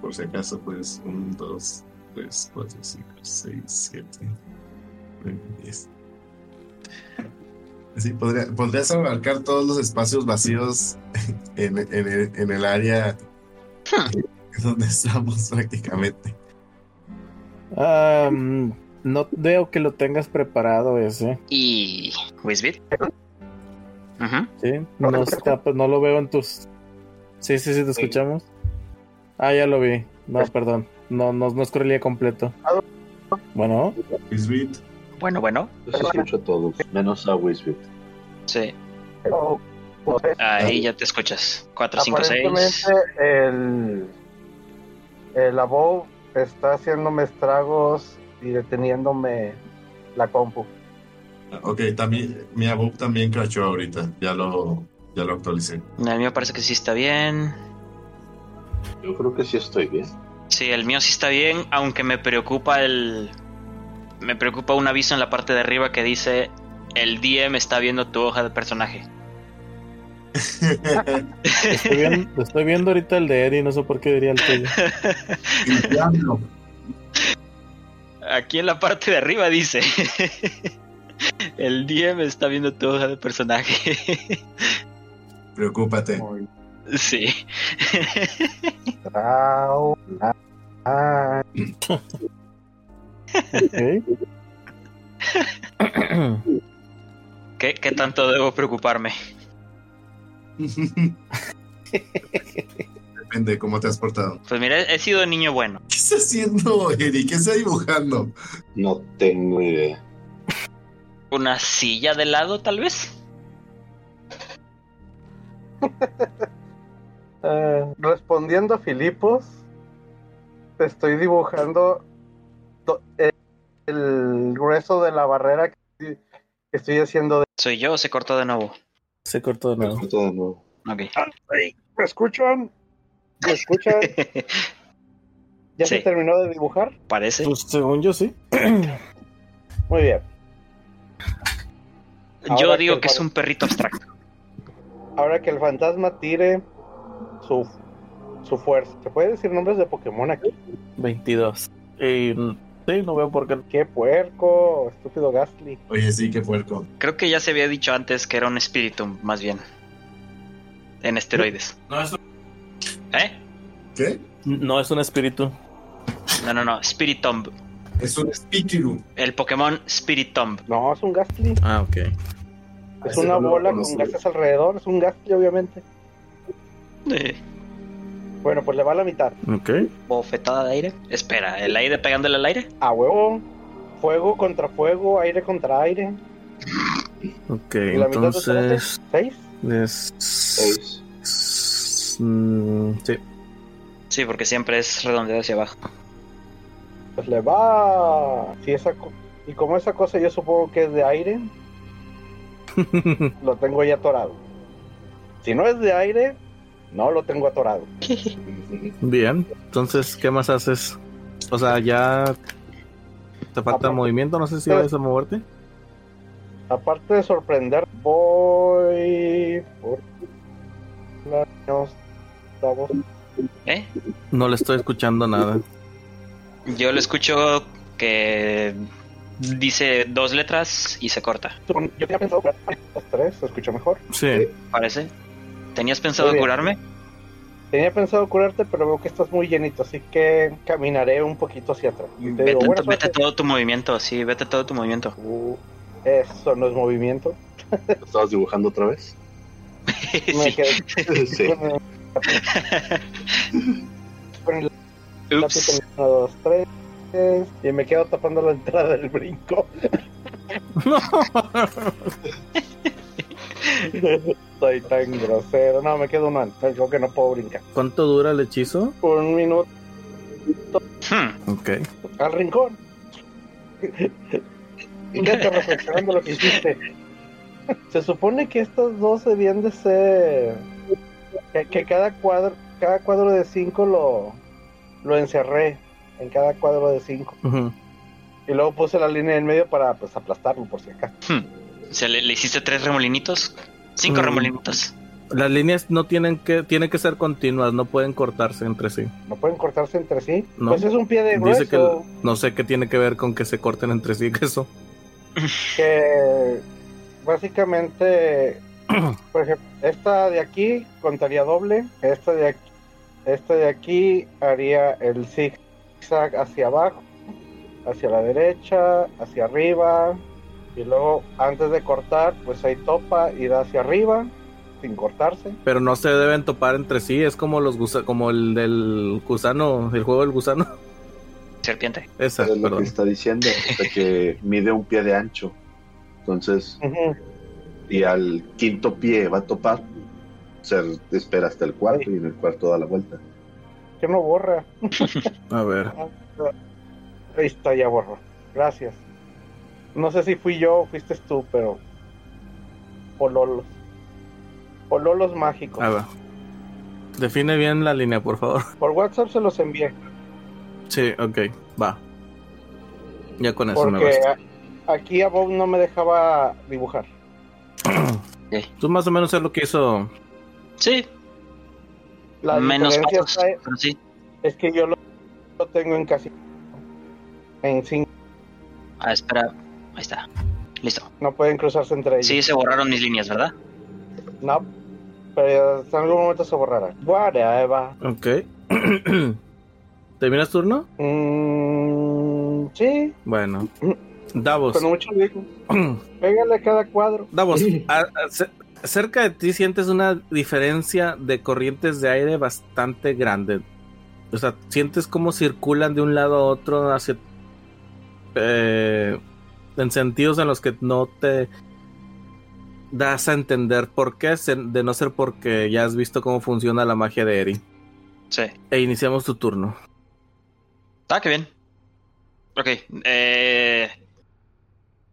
por si acaso, pues 1, 2, 3, 4, 5, 6, 7, 9, 10. Sí, podría, podrías abarcar todos los espacios vacíos en, en el, en el área donde estamos prácticamente. Ah, mm, no veo que lo tengas preparado ese. Y. Wisbit. Ujú. Sí, no, está, pues no lo veo en tus. Sí, sí, sí, te escuchamos. Ah, ya lo vi. No, perdón. No, no, no escurría completo. Bueno, Bisbit, Bueno, bueno. yo sí escucho a todos, menos a Wisbit. Sí. Oh, pues, Ahí ya te escuchas. 4, 5, 6. Aparentemente el, el above está haciéndome estragos y deteniéndome la compu. ok, también, mi above también crachó ahorita, ya lo, ya lo actualicé. El mío parece que sí está bien. Yo creo que sí estoy bien. Sí, el mío sí está bien, aunque me preocupa el. Me preocupa un aviso en la parte de arriba que dice: El DM está viendo tu hoja de personaje. estoy viendo, estoy viendo ahorita el de Eri, no sé por qué diría el tuyo. El diablo. Aquí en la parte de arriba dice: El DM está viendo tu hoja de personaje. Preocúpate. Sí. ¿Qué, ¿Qué tanto debo preocuparme? Depende de cómo te has portado. Pues mira, he sido niño bueno. ¿Qué está haciendo, Eri? ¿Qué está dibujando? No tengo idea. Una silla de lado, tal vez. Eh, respondiendo a Filipos, te estoy dibujando el, el grueso de la barrera que, que estoy haciendo. De... ¿Soy yo o se cortó de nuevo? Se cortó de nuevo. De nuevo. Ok. ¿Me escuchan? ¿Me escuchan? ¿Ya Sí. se terminó de dibujar? Parece. Pues según yo sí. Muy bien. Yo digo que que es un perrito abstracto. Ahora que el fantasma tire su, su fuerza. ¿Se puede decir nombres de Pokémon aquí? 22. Y mm, sí, no veo por qué. ¡Qué puerco! Estúpido Gastly. Oye, sí, qué puerco. Creo que ya se había dicho antes que era un Spiritomb, más bien. En esteroides. No es, ¿Eh? ¿Qué? no es un espíritu. No, no, no. Spiritomb. Es un Spitiru. El Pokémon Spiritomb. No, es un Gastly. Ah, ok. Es Ese una no bola con gases alrededor. Es un Gastly, obviamente. Eh, Bueno, pues le va a la mitad. Ok. bofetada de aire. Espera, ¿el aire pegándole al aire? A huevo. Fuego contra fuego, aire contra aire. Ok, ¿Y la mitad de entonces. ¿Seis? Es. Seis. s- mm, sí. Sí, porque siempre es redondeado hacia abajo. Pues le va. Si esa co- y como esa cosa yo supongo que es de aire, lo tengo ya atorado. Si no es de aire, no lo tengo atorado. Bien. Entonces, ¿qué más haces? O sea, ya. ¿Te falta Aparte- movimiento? No sé si vayas a moverte. Aparte de sorprender, voy por. ¿Eh? No le estoy escuchando nada. Yo lo escucho que dice dos letras y se corta. Yo tenía pensado curar los tres, se escucha mejor. Sí. Parece. ¿Tenías pensado curarme? Tenía pensado curarte, pero veo que estás muy llenito, así que caminaré un poquito hacia atrás. Y te Vete, digo, todo tu movimiento, sí, vete todo tu movimiento. Uh, eso no es movimiento. ¿Lo estabas dibujando otra vez? Me Sí. quedé sí. con el- lápiz y me quedo tapando la entrada del brinco. Soy tan grosero. No, me quedo uno antes. Creo que no puedo brincar. ¿Cuánto dura el hechizo? Un minuto Hmm, Ok. al rincón. Fíjate reflexionando lo que hiciste. Se supone que estos dos debían de ser. Que, que cada cuadro cada cuadro de cinco lo, lo encerré en cada cuadro de cinco. Y luego puse la línea en medio para pues aplastarlo por si acaso. hmm. O sea, ¿le, le hiciste tres remolinitos? Cinco Mm. remolinitos. Las líneas no tienen que tienen que ser continuas, no pueden cortarse entre sí. ¿No pueden cortarse entre sí? No. Pues es un pie de grueso. Dice que no sé qué tiene que ver con que se corten entre sí que eso. que básicamente, por ejemplo, esta de aquí contaría doble, esta de aquí, esta de aquí haría el zigzag hacia abajo, hacia la derecha, hacia arriba, y luego antes de cortar, pues ahí topa y da hacia arriba, sin cortarse. Pero no se deben topar entre sí, es como los gusa- como el del gusano, el juego del gusano. Serpiente. Esa, Eso es lo que está diciendo. Sea, que mide un pie de ancho. Entonces, y al quinto pie va a topar, se espera hasta el cuarto y en el cuarto da la vuelta. Que no borra. A ver. Ahí está, ya borró. Gracias. No sé si fui yo o fuiste tú, pero. Pololos. Pololos mágicos. A ver. Define bien la línea, por favor. Por WhatsApp se los envié. Sí, ok, va. Ya con eso me Porque basta. a- aquí a Bob no me dejaba dibujar. Tú más o menos es lo que hizo. Sí, La menos está- pero sí. es que yo lo, lo tengo en casi. En cinco. Ah, espera. Ahí está. Listo. No pueden cruzarse entre ellos. Sí, se borraron mis líneas, ¿verdad? No. Pero en algún momento se borrará. Whatever. Ok. ¿Terminas turno? Mm, sí, Bueno. Davos. con mucho gusto. Pégale a cada cuadro. Davos, a- a- se- cerca de ti sientes una diferencia de corrientes de aire bastante grande. O sea, sientes cómo circulan de un lado a otro hacia... eh, en sentidos en los que no te das a entender por qué, de no ser porque ya has visto cómo funciona la magia de Eri. Sí. E iniciamos tu turno. Ah, qué bien. Ok. eh,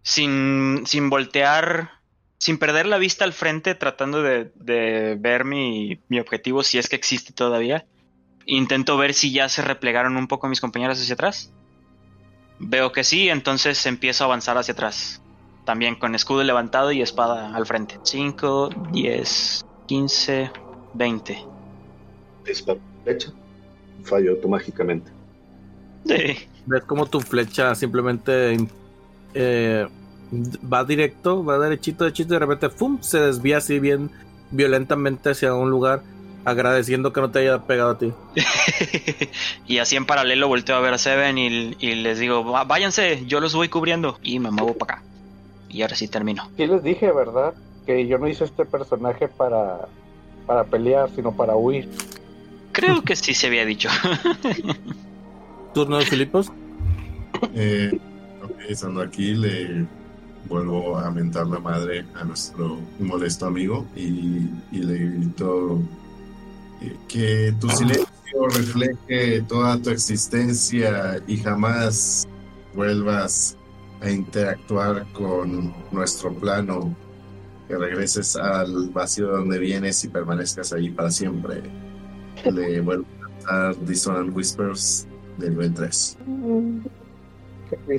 sin, sin voltear, sin perder la vista al frente, tratando de, de ver mi, mi objetivo, si es que existe todavía. Intento ver si ya se replegaron un poco mis compañeros hacia atrás. Veo que sí, entonces empiezo a avanzar hacia atrás. También con escudo levantado y espada al frente. 5, 10, 15, 20. Disparo flecha. Falló automáticamente. Sí. Ves como tu flecha simplemente eh, va directo, va derechito, derechito y de repente ¡fum! se desvía así bien violentamente hacia un lugar, agradeciendo que no te haya pegado a ti. y así en paralelo volteo a ver a Seven y, y les digo, "Va- váyanse, yo los voy cubriendo. Y me muevo para acá. Y ahora sí termino. Sí les dije, ¿verdad? Que yo no hice este personaje para, para pelear, sino para huir. Creo que sí se había dicho. Turno de Filipos. Eh, ok, estando aquí, le vuelvo a mentar la madre a nuestro molesto amigo y, y le grito que tu silencio refleje toda tu existencia y jamás vuelvas a interactuar con nuestro plano, que regreses al vacío de donde vienes y permanezcas ahí para siempre. Le vuelvo a cantar Dissonant Whispers del B3.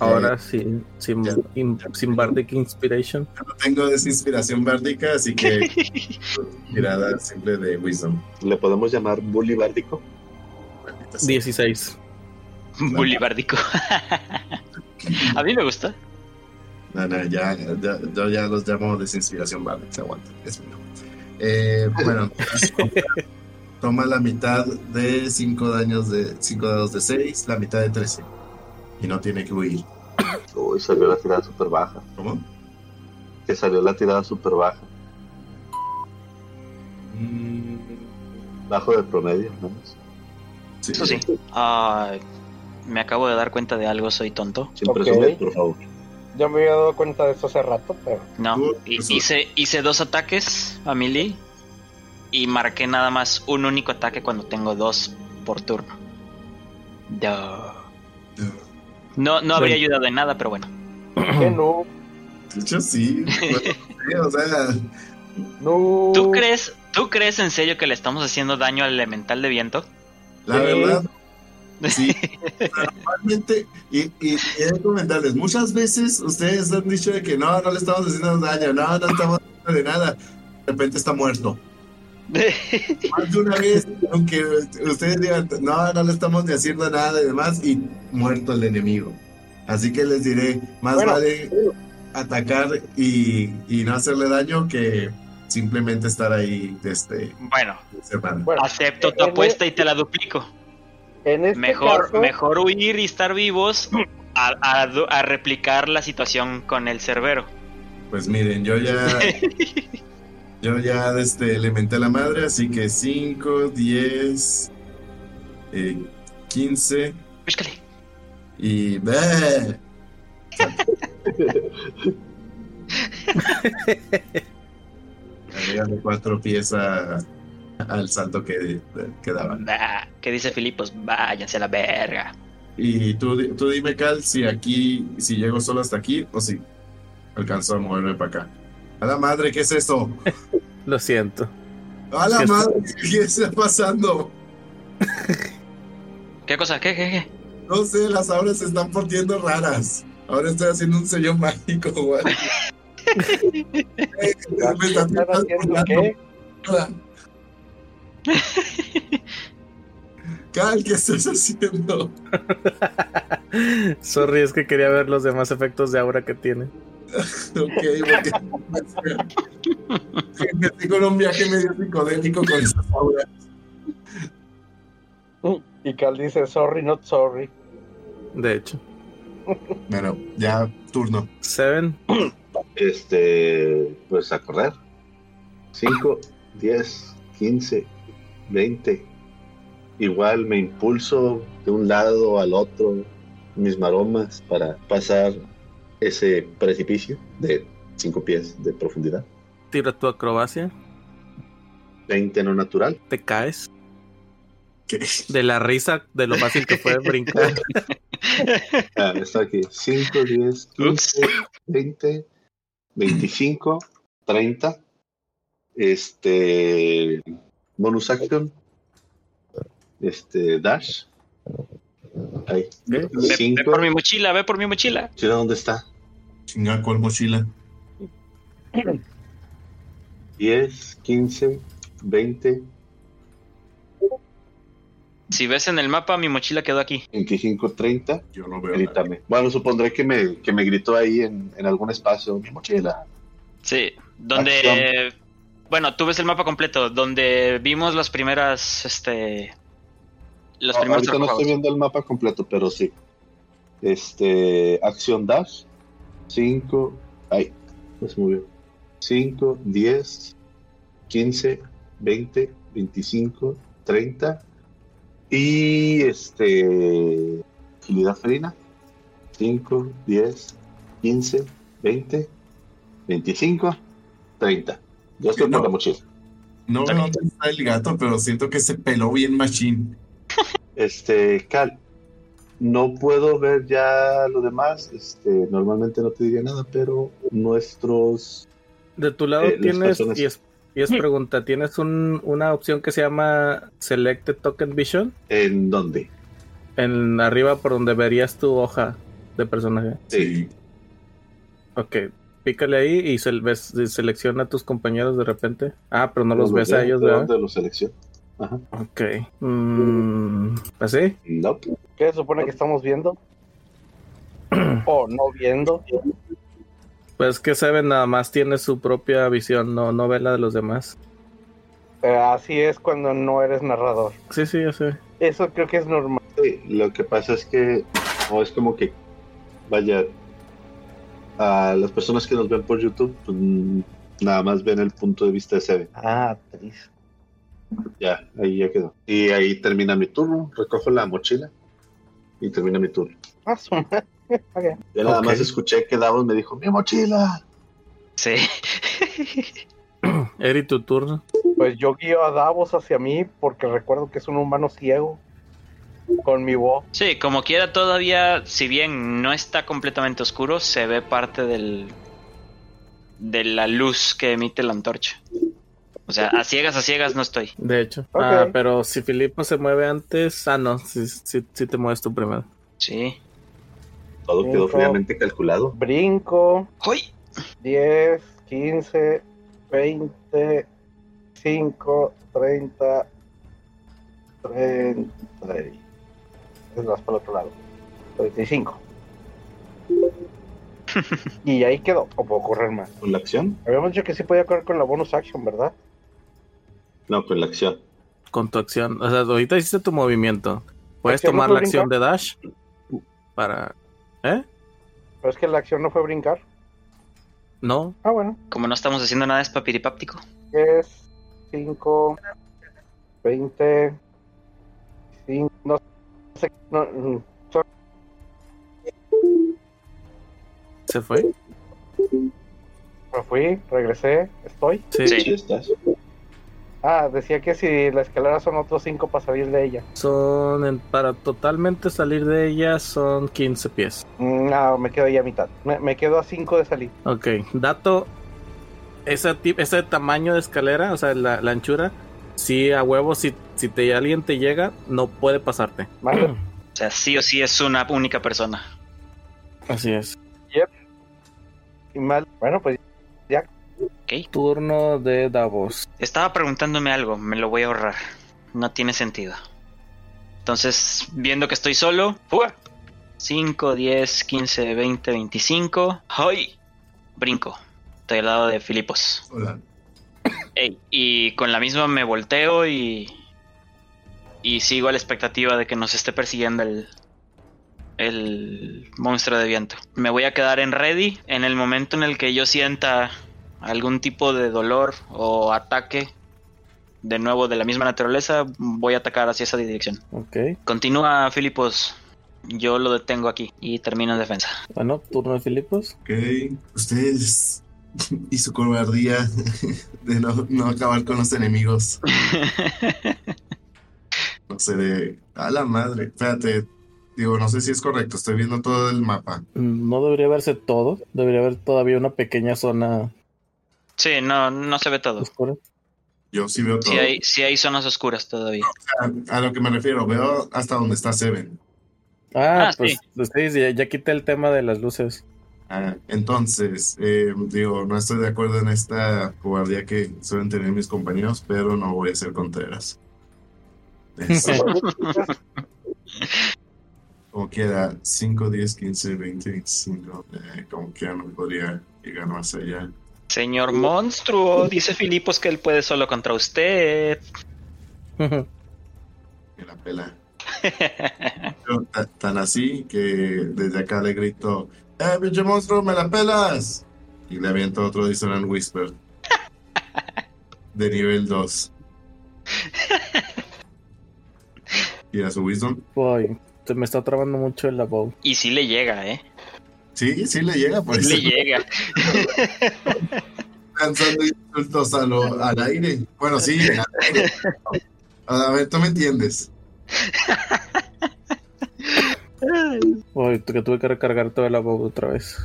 Ahora sí, sin, in- sin Bardic Inspiration. No tengo esa inspiración bárdica, así que mirada simple de Wisdom. ¿Le podemos llamar bully bárdico? Maldita sea. 16. Bulibárdico. a mí me gusta. No, no, ya, ya, yo ya los llamo desinspiración bárdica, se aguanta, es mío. Eh, bueno, toma la mitad de 5 daños de 5 dados de 6, la mitad de 13. Y no tiene que huir. Uy, salió la tirada súper baja. ¿Cómo? Que salió la tirada súper baja. Bajo de promedio, ¿no? Sí, Eso sí. Ay, me acabo de dar cuenta de algo, soy tonto. Sin Ok. presumir, por favor. Yo me había dado cuenta de eso hace rato, pero No, hice, hice dos ataques a melee y marqué nada más un único ataque cuando tengo dos por turno. Duh. No, no habría Bueno. ayudado en nada, pero bueno. que no, De hecho, sí. Bueno, sí, o sea, no. ¿Tú crees, ¿Tú crees en serio que le estamos haciendo daño al elemental de viento? la Sí. verdad, sí. Normalmente, y, y, y he de comentarles, muchas veces ustedes han dicho de que no, no le estamos haciendo daño, no, no estamos haciendo de nada. De repente está muerto. Más de una vez, aunque ustedes digan, no, no le estamos ni haciendo nada y demás, y muerto el enemigo. Así que les diré, más Bueno. vale atacar y, y no hacerle daño que simplemente estar ahí este, bueno, cerrando. Bueno, acepto tu en- apuesta y te la duplico. En este Mejor, caso, mejor huir y estar vivos a, a- a replicar la situación con el cerbero. Pues miren, yo ya, yo ya este, le menté a la madre, así que 5, 10, eh, 15 Búscale. y... Agrégale cuatro pies a- al salto que, que daban. ¿Qué dice Filipos? Váyanse a la verga. Y tú, tú dime, Cal, si aquí, si llego solo hasta aquí o si alcanzo a moverme para acá. A la madre, ¿qué es eso? Lo siento. A la madre, ¿qué está pasando? ¿Qué cosa? ¿Qué, qué, qué? No sé, las auras se están portiendo raras. Ahora estoy haciendo un sello mágico, güey. Eh, Me están ¿están haciendo qué? Cal, ¿qué estás haciendo? Sorry, es que quería ver los demás efectos de aura que tiene. Ok, porque me estoy con un viaje medio psicodélico con esas auras. Y Cal dice, sorry, not sorry. De hecho. Bueno, ya turno. Seven. Este, pues a correr. 5, 10, 15, 20. Igual me impulso de un lado al otro mis maromas para pasar ese precipicio de 5 pies de profundidad. Tira tu acrobacia. 20 no natural. Te caes. ¿Qué? De la risa de lo fácil que fue brincar. Ah, está aquí. 5, 10, 15, 20, 25, 30. Este. Bonus action. Este. Dash. Ahí. Ve, ve 5. por mi mochila, ve por mi mochila. ¿dónde está? Chinga, ¿cuál mochila? 10, 15, 20, Si ves en el mapa, mi mochila quedó aquí. 25, 30. Yo no veo. nada. Grítame. Bueno, supondré que me, que me gritó ahí en, en algún espacio. Mi mochila. Sí, donde... Acción. Bueno, tú ves el mapa completo, donde vimos las primeras, este... Los No, primeros ahorita no estoy viendo el mapa completo, pero sí. Este, acción dash. 5, ay, no se movió. 5, 10, 15, 20, 25, 30. Y este, agilidad felina. 5, 10, 15, 20, 25, 30. Yo estoy No. por la mochila. No dónde está el gato, pero siento que se peló bien machine. Este, Cal, no puedo ver ya lo demás. Este, normalmente no te diría nada, pero nuestros. De tu lado Eh, tienes, personas- y es, y es pregunta, ¿tienes un- una opción que se llama Selected Token Vision? ¿En dónde? En arriba por donde verías tu hoja de personaje. Sí. Ok, pícale ahí y se, ves, selecciona a tus compañeros de repente. Ah, pero no los ves veo, a ellos, ¿de ¿verdad? dónde los selecciono? Ajá. Ok. Mm, ¿Así? No. ¿Qué se supone que estamos viendo? o no viendo. Pues que Seven nada más tiene su propia visión, no, no ve la de los demás. Eh, así es cuando no eres narrador. Sí, sí, ya sé. Eso creo que es normal. Sí, lo que pasa es que no es como que vaya a las personas que nos ven por YouTube, pues, mm, nada más ven el punto de vista de Seven. Ah, triste. Ya, ahí ya quedó. Y ahí termina mi turno, recojo la mochila y termina mi turno. Ah, su madre. Ok. Ya nada más escuché que Davos me dijo, mi mochila. Sí. Eri, tu turno. Pues yo guío a Davos hacia mí porque recuerdo que es un humano ciego. Con mi voz. Sí, como quiera todavía, si bien no está completamente oscuro, se ve parte del de la luz que emite la antorcha. O sea, a ciegas, a ciegas no estoy. De hecho. Ah, pero si Filipo se mueve antes. Ah, no, sí te mueves tú primero. Sí. Todo quedó Cinco. fríamente calculado. Brinco. ¡Uy! 10, 15, 20, 5, 30, 30. Es más para el otro lado. 35. y ahí quedó. O puedo correr más. ¿Con la acción? Habíamos dicho que sí podía correr con la bonus action, ¿verdad? No, con la acción. Con tu acción. O sea, ahorita hiciste tu movimiento. Puedes ¿Acción no tomar la acción de dash para. ¿Eh? Pero es que la acción no fue brincar. No. Ah, bueno. Como no estamos haciendo nada es papiripáptico. 10, 5, 20, 5, no sé. No, mm, ¿Se fue? me fui, regresé, estoy. Sí. Sí. Sí, estás. Ah, decía que si la escalera son otros 5 para salir de ella. Son. en- para totalmente salir de ella son 15 pies. Mm, No, me quedo ahí a mitad. Me, me quedo a 5 de salir. Ok. Dato. Ese, tip- ese tamaño de escalera, o sea, la, la anchura. Sí, a huevo, si, si te, alguien te llega, no puede pasarte. Vale. O sea, sí o sí es una única persona. Así es. y mal. Bueno, pues Ok. Turno de Davos. Estaba preguntándome algo, me lo voy a ahorrar. No tiene sentido. Entonces, viendo que estoy solo, ¡fuga! 5, 10, 15, 20, 25. ¡Hoy! Brinco. Estoy al lado de Filipos. Hola. Ey, y con la misma me volteo y. Y sigo a la expectativa de que nos esté persiguiendo el. El monstruo de viento. Me voy a quedar en ready en el momento en el que yo sienta algún tipo de dolor o ataque de nuevo de la misma naturaleza, voy a atacar hacia esa dirección. Ok. Continúa, Filipos. Yo lo detengo aquí y termino en defensa. Bueno, turno de Filipos. Ok, ustedes y su cobardía de no, no acabar con los enemigos. No sé, de... A la madre, espérate. Digo, no sé si es correcto, estoy viendo todo el mapa. No debería verse todo. Debería haber todavía una pequeña zona sí, no, no se ve todo. oscura. Yo sí veo todo. Sí hay, sí hay zonas oscuras todavía. A, a lo que me refiero, veo hasta donde está Seven. Ah, Ah, pues sí, ya, ya quité el tema de las luces. Ah, entonces, eh, digo, no estoy de acuerdo en esta cobardía que suelen tener mis compañeros, pero no voy a ser contreras. Este, como quiera, 5, 10, 15, 20, 25, eh, como quiera no podría llegar más allá. Señor monstruo, dice Filipos que él puede solo contra usted. Me la pela. Tan así que desde acá le grito, ¡Eh, pinche monstruo, me la pelas! Y le aviento otro Dissonant Whisper. De nivel 2. ¿Y a su Wisdom? Boy, se me está trabando mucho el bow. Y sí le llega, ¿eh? Sí, sí le llega, por le llega. lanzando insultos a lo- al aire. Bueno, sí, al aire. A ver, tú me entiendes. Boy, que tuve que recargar todo el bow otra vez.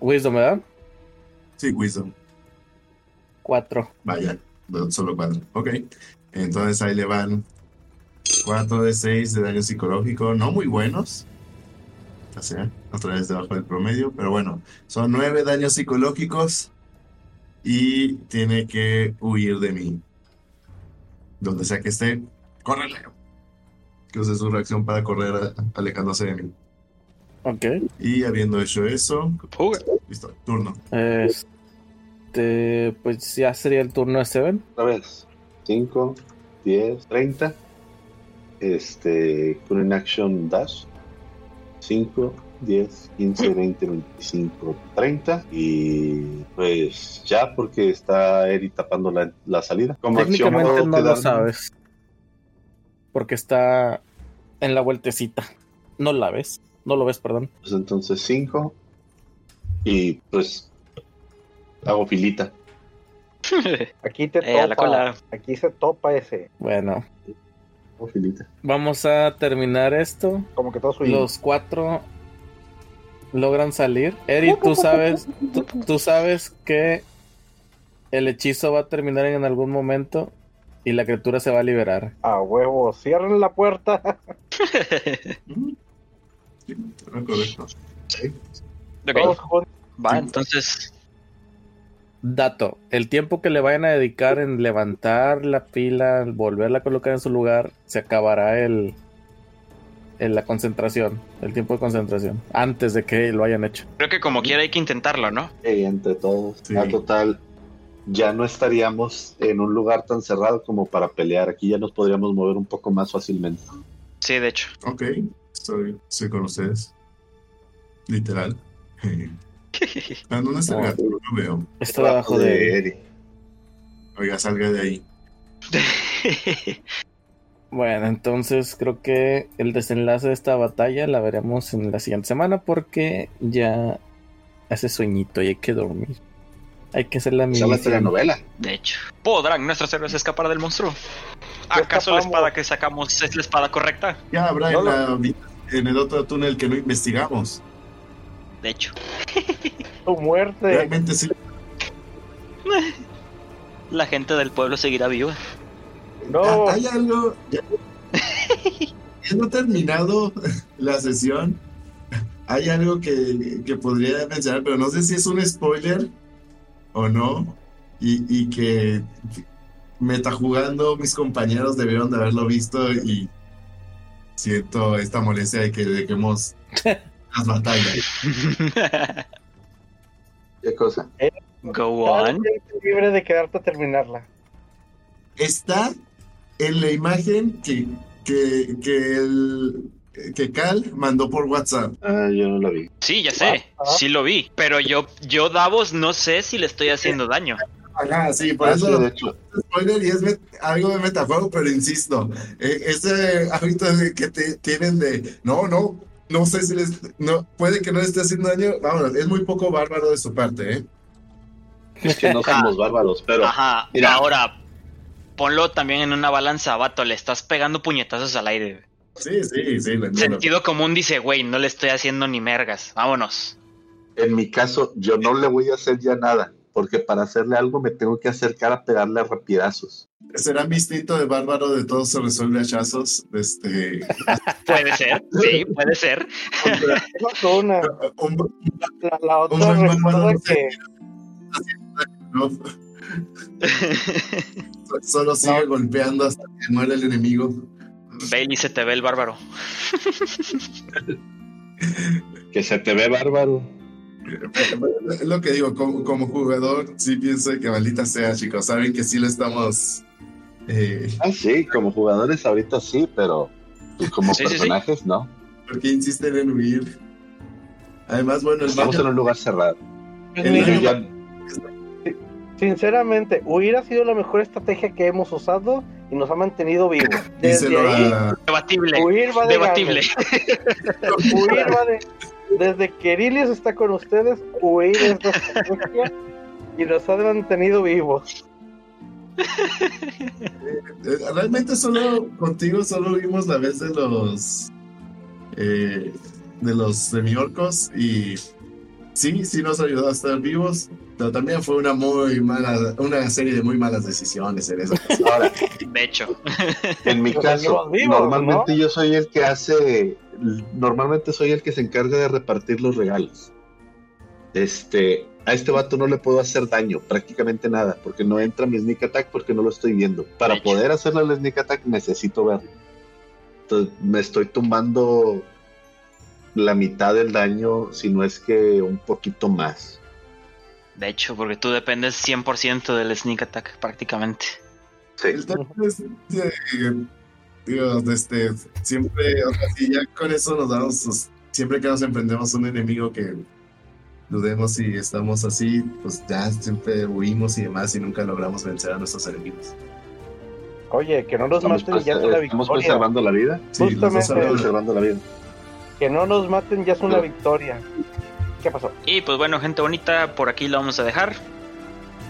Wisdom, ¿verdad? Sí, Wisdom. Cuatro. Vaya, solo cuatro. Ok. Entonces ahí le van 4 de 6 de daño psicológico, no muy buenos. O sea, otra vez debajo del promedio, pero bueno, son 9 daños psicológicos y tiene que huir de mí. Donde sea que esté, córrele. Que use su reacción para correr alejándose de mí. Ok. Y habiendo hecho eso, listo, turno. Este, pues ya sería el turno de Seven. Otra vez. 5, 10, 30. Este, con un action dash. 5, 10, 15, 20, 25, 30. Y pues ya, porque está Eri tapando la, la salida. Como acción Técnicamente no lo sabes. Porque está en la vueltecita. No la ves. No lo ves, perdón. Pues entonces 5. Y pues hago filita. Aquí te Eh, a la topa. cola. Aquí se topa ese. Bueno, Filita. vamos a terminar esto. Como que todos. Los cuatro logran salir. Eri, tú sabes, tú, tú sabes que el hechizo va a terminar en algún momento y la criatura se va a liberar. A huevo, cierren la puerta. Sí, era correcto. Ok, Todos juntos. va, entonces. Dato, el tiempo que le vayan a dedicar en levantar la pila, volverla a colocar en su lugar, se acabará el, el- la concentración, el tiempo de concentración, antes de que lo hayan hecho. Creo que como quiera hay que intentarlo, ¿no? Y entre todos. Sí. A total. Ya no estaríamos en un lugar tan cerrado como para pelear. Aquí ya nos podríamos mover un poco más fácilmente. Sí, de hecho. Ok, estoy, estoy con ustedes. Literal. ¿A dónde está el gato? No lo veo. Está debajo de... Oiga, salga de ahí. Bueno, entonces creo que el desenlace de esta batalla la veremos en la siguiente semana porque ya hace sueñito y hay que dormir. Hay que hacer la misión. telenovela. De hecho. ¿Podrán nuestros héroes escapar del monstruo? ¿Acaso la espada que sacamos es la espada correcta? Ya habrá No en, la- en el otro túnel que no investigamos. De hecho. Tu muerte. Realmente sí. La gente del pueblo seguirá viva. No. Ah, Hay algo. Ya, no terminado la sesión. Hay algo que, que podría mencionar, pero no sé si es un spoiler o no. Y, y que metajugando mis compañeros debieron de haberlo visto y siento esta molestia de que dejemos las batallas. ¿Qué cosa? Go on. libre de quedarte a terminarla. Está en la imagen que, que, que el que Cal mandó por WhatsApp. Ah, yo no la vi. Sí, ya sé, Ah. sí lo vi. Pero yo, yo Davos, no sé si le estoy haciendo daño. Ajá, sí, por Ah, eso sí, de hecho. spoiler y es algo de metajuego, pero insisto, eh, ese hábito de que te- tienen de no, no, no sé si les, no, puede que no les esté haciendo daño, vámonos, es muy poco bárbaro de su parte, ¿eh? Es que no somos bárbaros, pero Ajá, mira. ahora ponlo también en una balanza, vato, le estás pegando puñetazos al aire. Sí, sí, sí. Sentido común dice, güey, no le estoy haciendo ni mergas, vámonos. en mi caso, yo no le voy a hacer ya nada, porque para hacerle algo me tengo que acercar a pegarle a rapidazos. ¿Será mi instinto de bárbaro de todo se resuelve a hachazos? Este, Puede ser, sí, puede ser. Una. un- La, la otra Un recuerda que no. Solo sigue golpeando hasta que muere el enemigo. Bailey se te ve el bárbaro. Que se te ve bárbaro. Es lo que digo, como, como jugador, sí pienso que maldita sea, chicos. Saben que sí lo estamos. Eh, Ah, sí, como jugadores ahorita sí, pero pues, como Sí, sí, sí. personajes no. ¿Por qué insisten en huir? Además, bueno, el Estamos en un lugar cerrado. el ya- Sinceramente, hubiera sido la mejor estrategia que hemos usado y nos ha mantenido vivos. Desde ahí, a- Debatible, huir va de debatible. Huir va de... Desde que Irilius está con ustedes, huir es la estrategia y nos ha mantenido vivos. Eh, Realmente solo contigo solo vimos la vez de los eh, de los semiorcos y sí, sí nos ayudó a estar vivos, pero también fue una muy mala, una serie de muy malas decisiones en eso. Ahora, De hecho, en mi caso, vivos, normalmente yo soy el que hace, normalmente soy el que se encarga de repartir los regalos. Este, a este vato no le puedo hacer daño, prácticamente nada, porque no entra mi sneak attack porque no lo estoy viendo. Para poder hacerle el sneak attack necesito verlo. Entonces me estoy tumbando la mitad del daño, si no es que un poquito más. de hecho, porque tú dependes 100% del sneak attack prácticamente. Sí. El tema es, digo, este, siempre, o sea, si ya con eso nos damos, pues, siempre que nos emprendemos un enemigo que dudemos si estamos así, pues ya siempre huimos y demás y nunca logramos vencer a nuestros enemigos. Oye, que no nos Estamos, maten ya es una pues, estamos victoria. preservando la vida. Sí, Justamente. Estamos preservando la vida. Que no nos maten ya es una victoria. ¿Qué pasó? Y pues bueno, gente bonita, por aquí la vamos a dejar.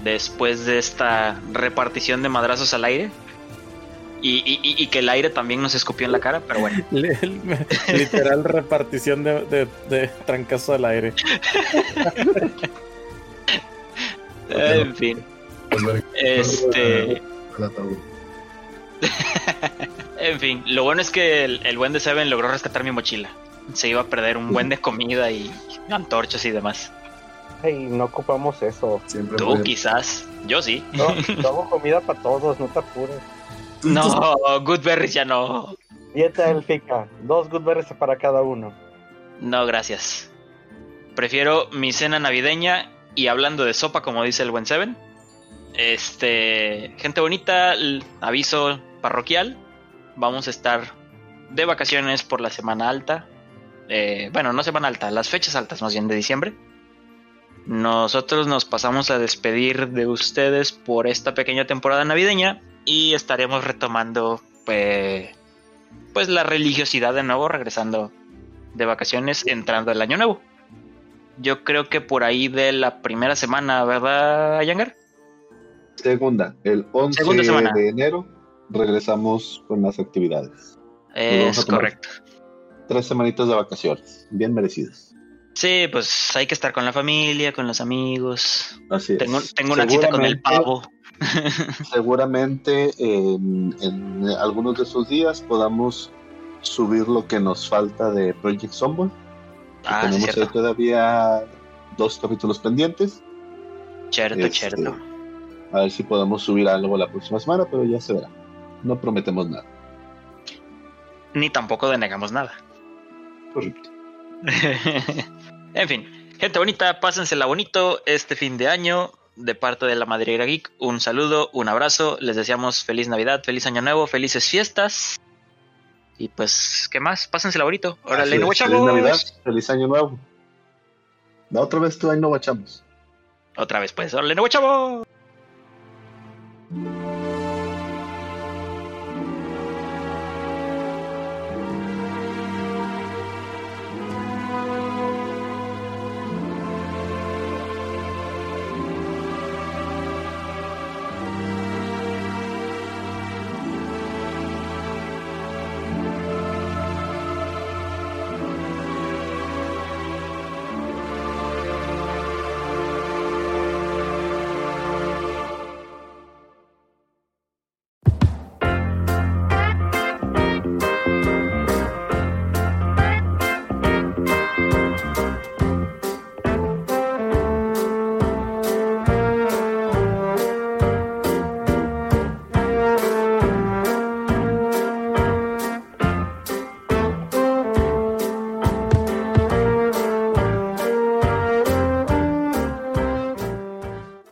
Después de esta repartición de madrazos al aire. Y, y- que el aire también nos escupió en la cara, pero bueno. Literal repartición de, de, de trancazo al aire. En fin. Pues, Este. En fin, lo bueno es que el, el buen de Seven logró rescatar mi mochila. Se iba a perder un buen de comida y antorchas y demás. Ay, no ocupamos eso. Siempre Tú puede- quizás, yo sí. No, no hago comida para todos, no te apures. No, Goodberries ya no. Dieta élfica, dos goodberries para cada uno. No, gracias. Prefiero mi cena navideña y hablando de sopa, como dice el buen Seven. Este, gente bonita, aviso parroquial. Vamos a estar de vacaciones por la semana alta. Eh, bueno, no semana alta, las fechas altas más bien de diciembre. Nosotros nos pasamos a despedir de ustedes por esta pequeña temporada navideña y estaremos retomando pues, pues la religiosidad de nuevo, regresando de vacaciones entrando el año nuevo. Yo creo que por ahí de la primera semana, ¿verdad, Yangar? Segunda, el 11 Segunda semana. de enero regresamos con las actividades. Es correcto. Tres semanitas de vacaciones, bien merecidas. Sí, pues hay que estar con la familia, con los amigos. Así es. Tengo, tengo una cita con el pavo. Seguramente en, en algunos de esos días podamos subir lo que nos falta de Project Zomboid. Ah, tenemos ahí todavía dos capítulos pendientes. Cierto, Este, cierto. A ver si podemos subir algo la próxima semana, pero ya se verá. No prometemos nada. Ni tampoco denegamos nada. Correcto. en fin, gente bonita, pásensela bonito este fin de año de parte de la Madriguera Geek, un saludo, un abrazo, les deseamos feliz Navidad, feliz Año Nuevo, felices fiestas. Y pues, ¿qué más? Pásensela bonito. Órale, no Feliz Navidad, feliz Año Nuevo. La otra vez tú ahí no guachamos. Otra vez, pues. Órale, no guachamos.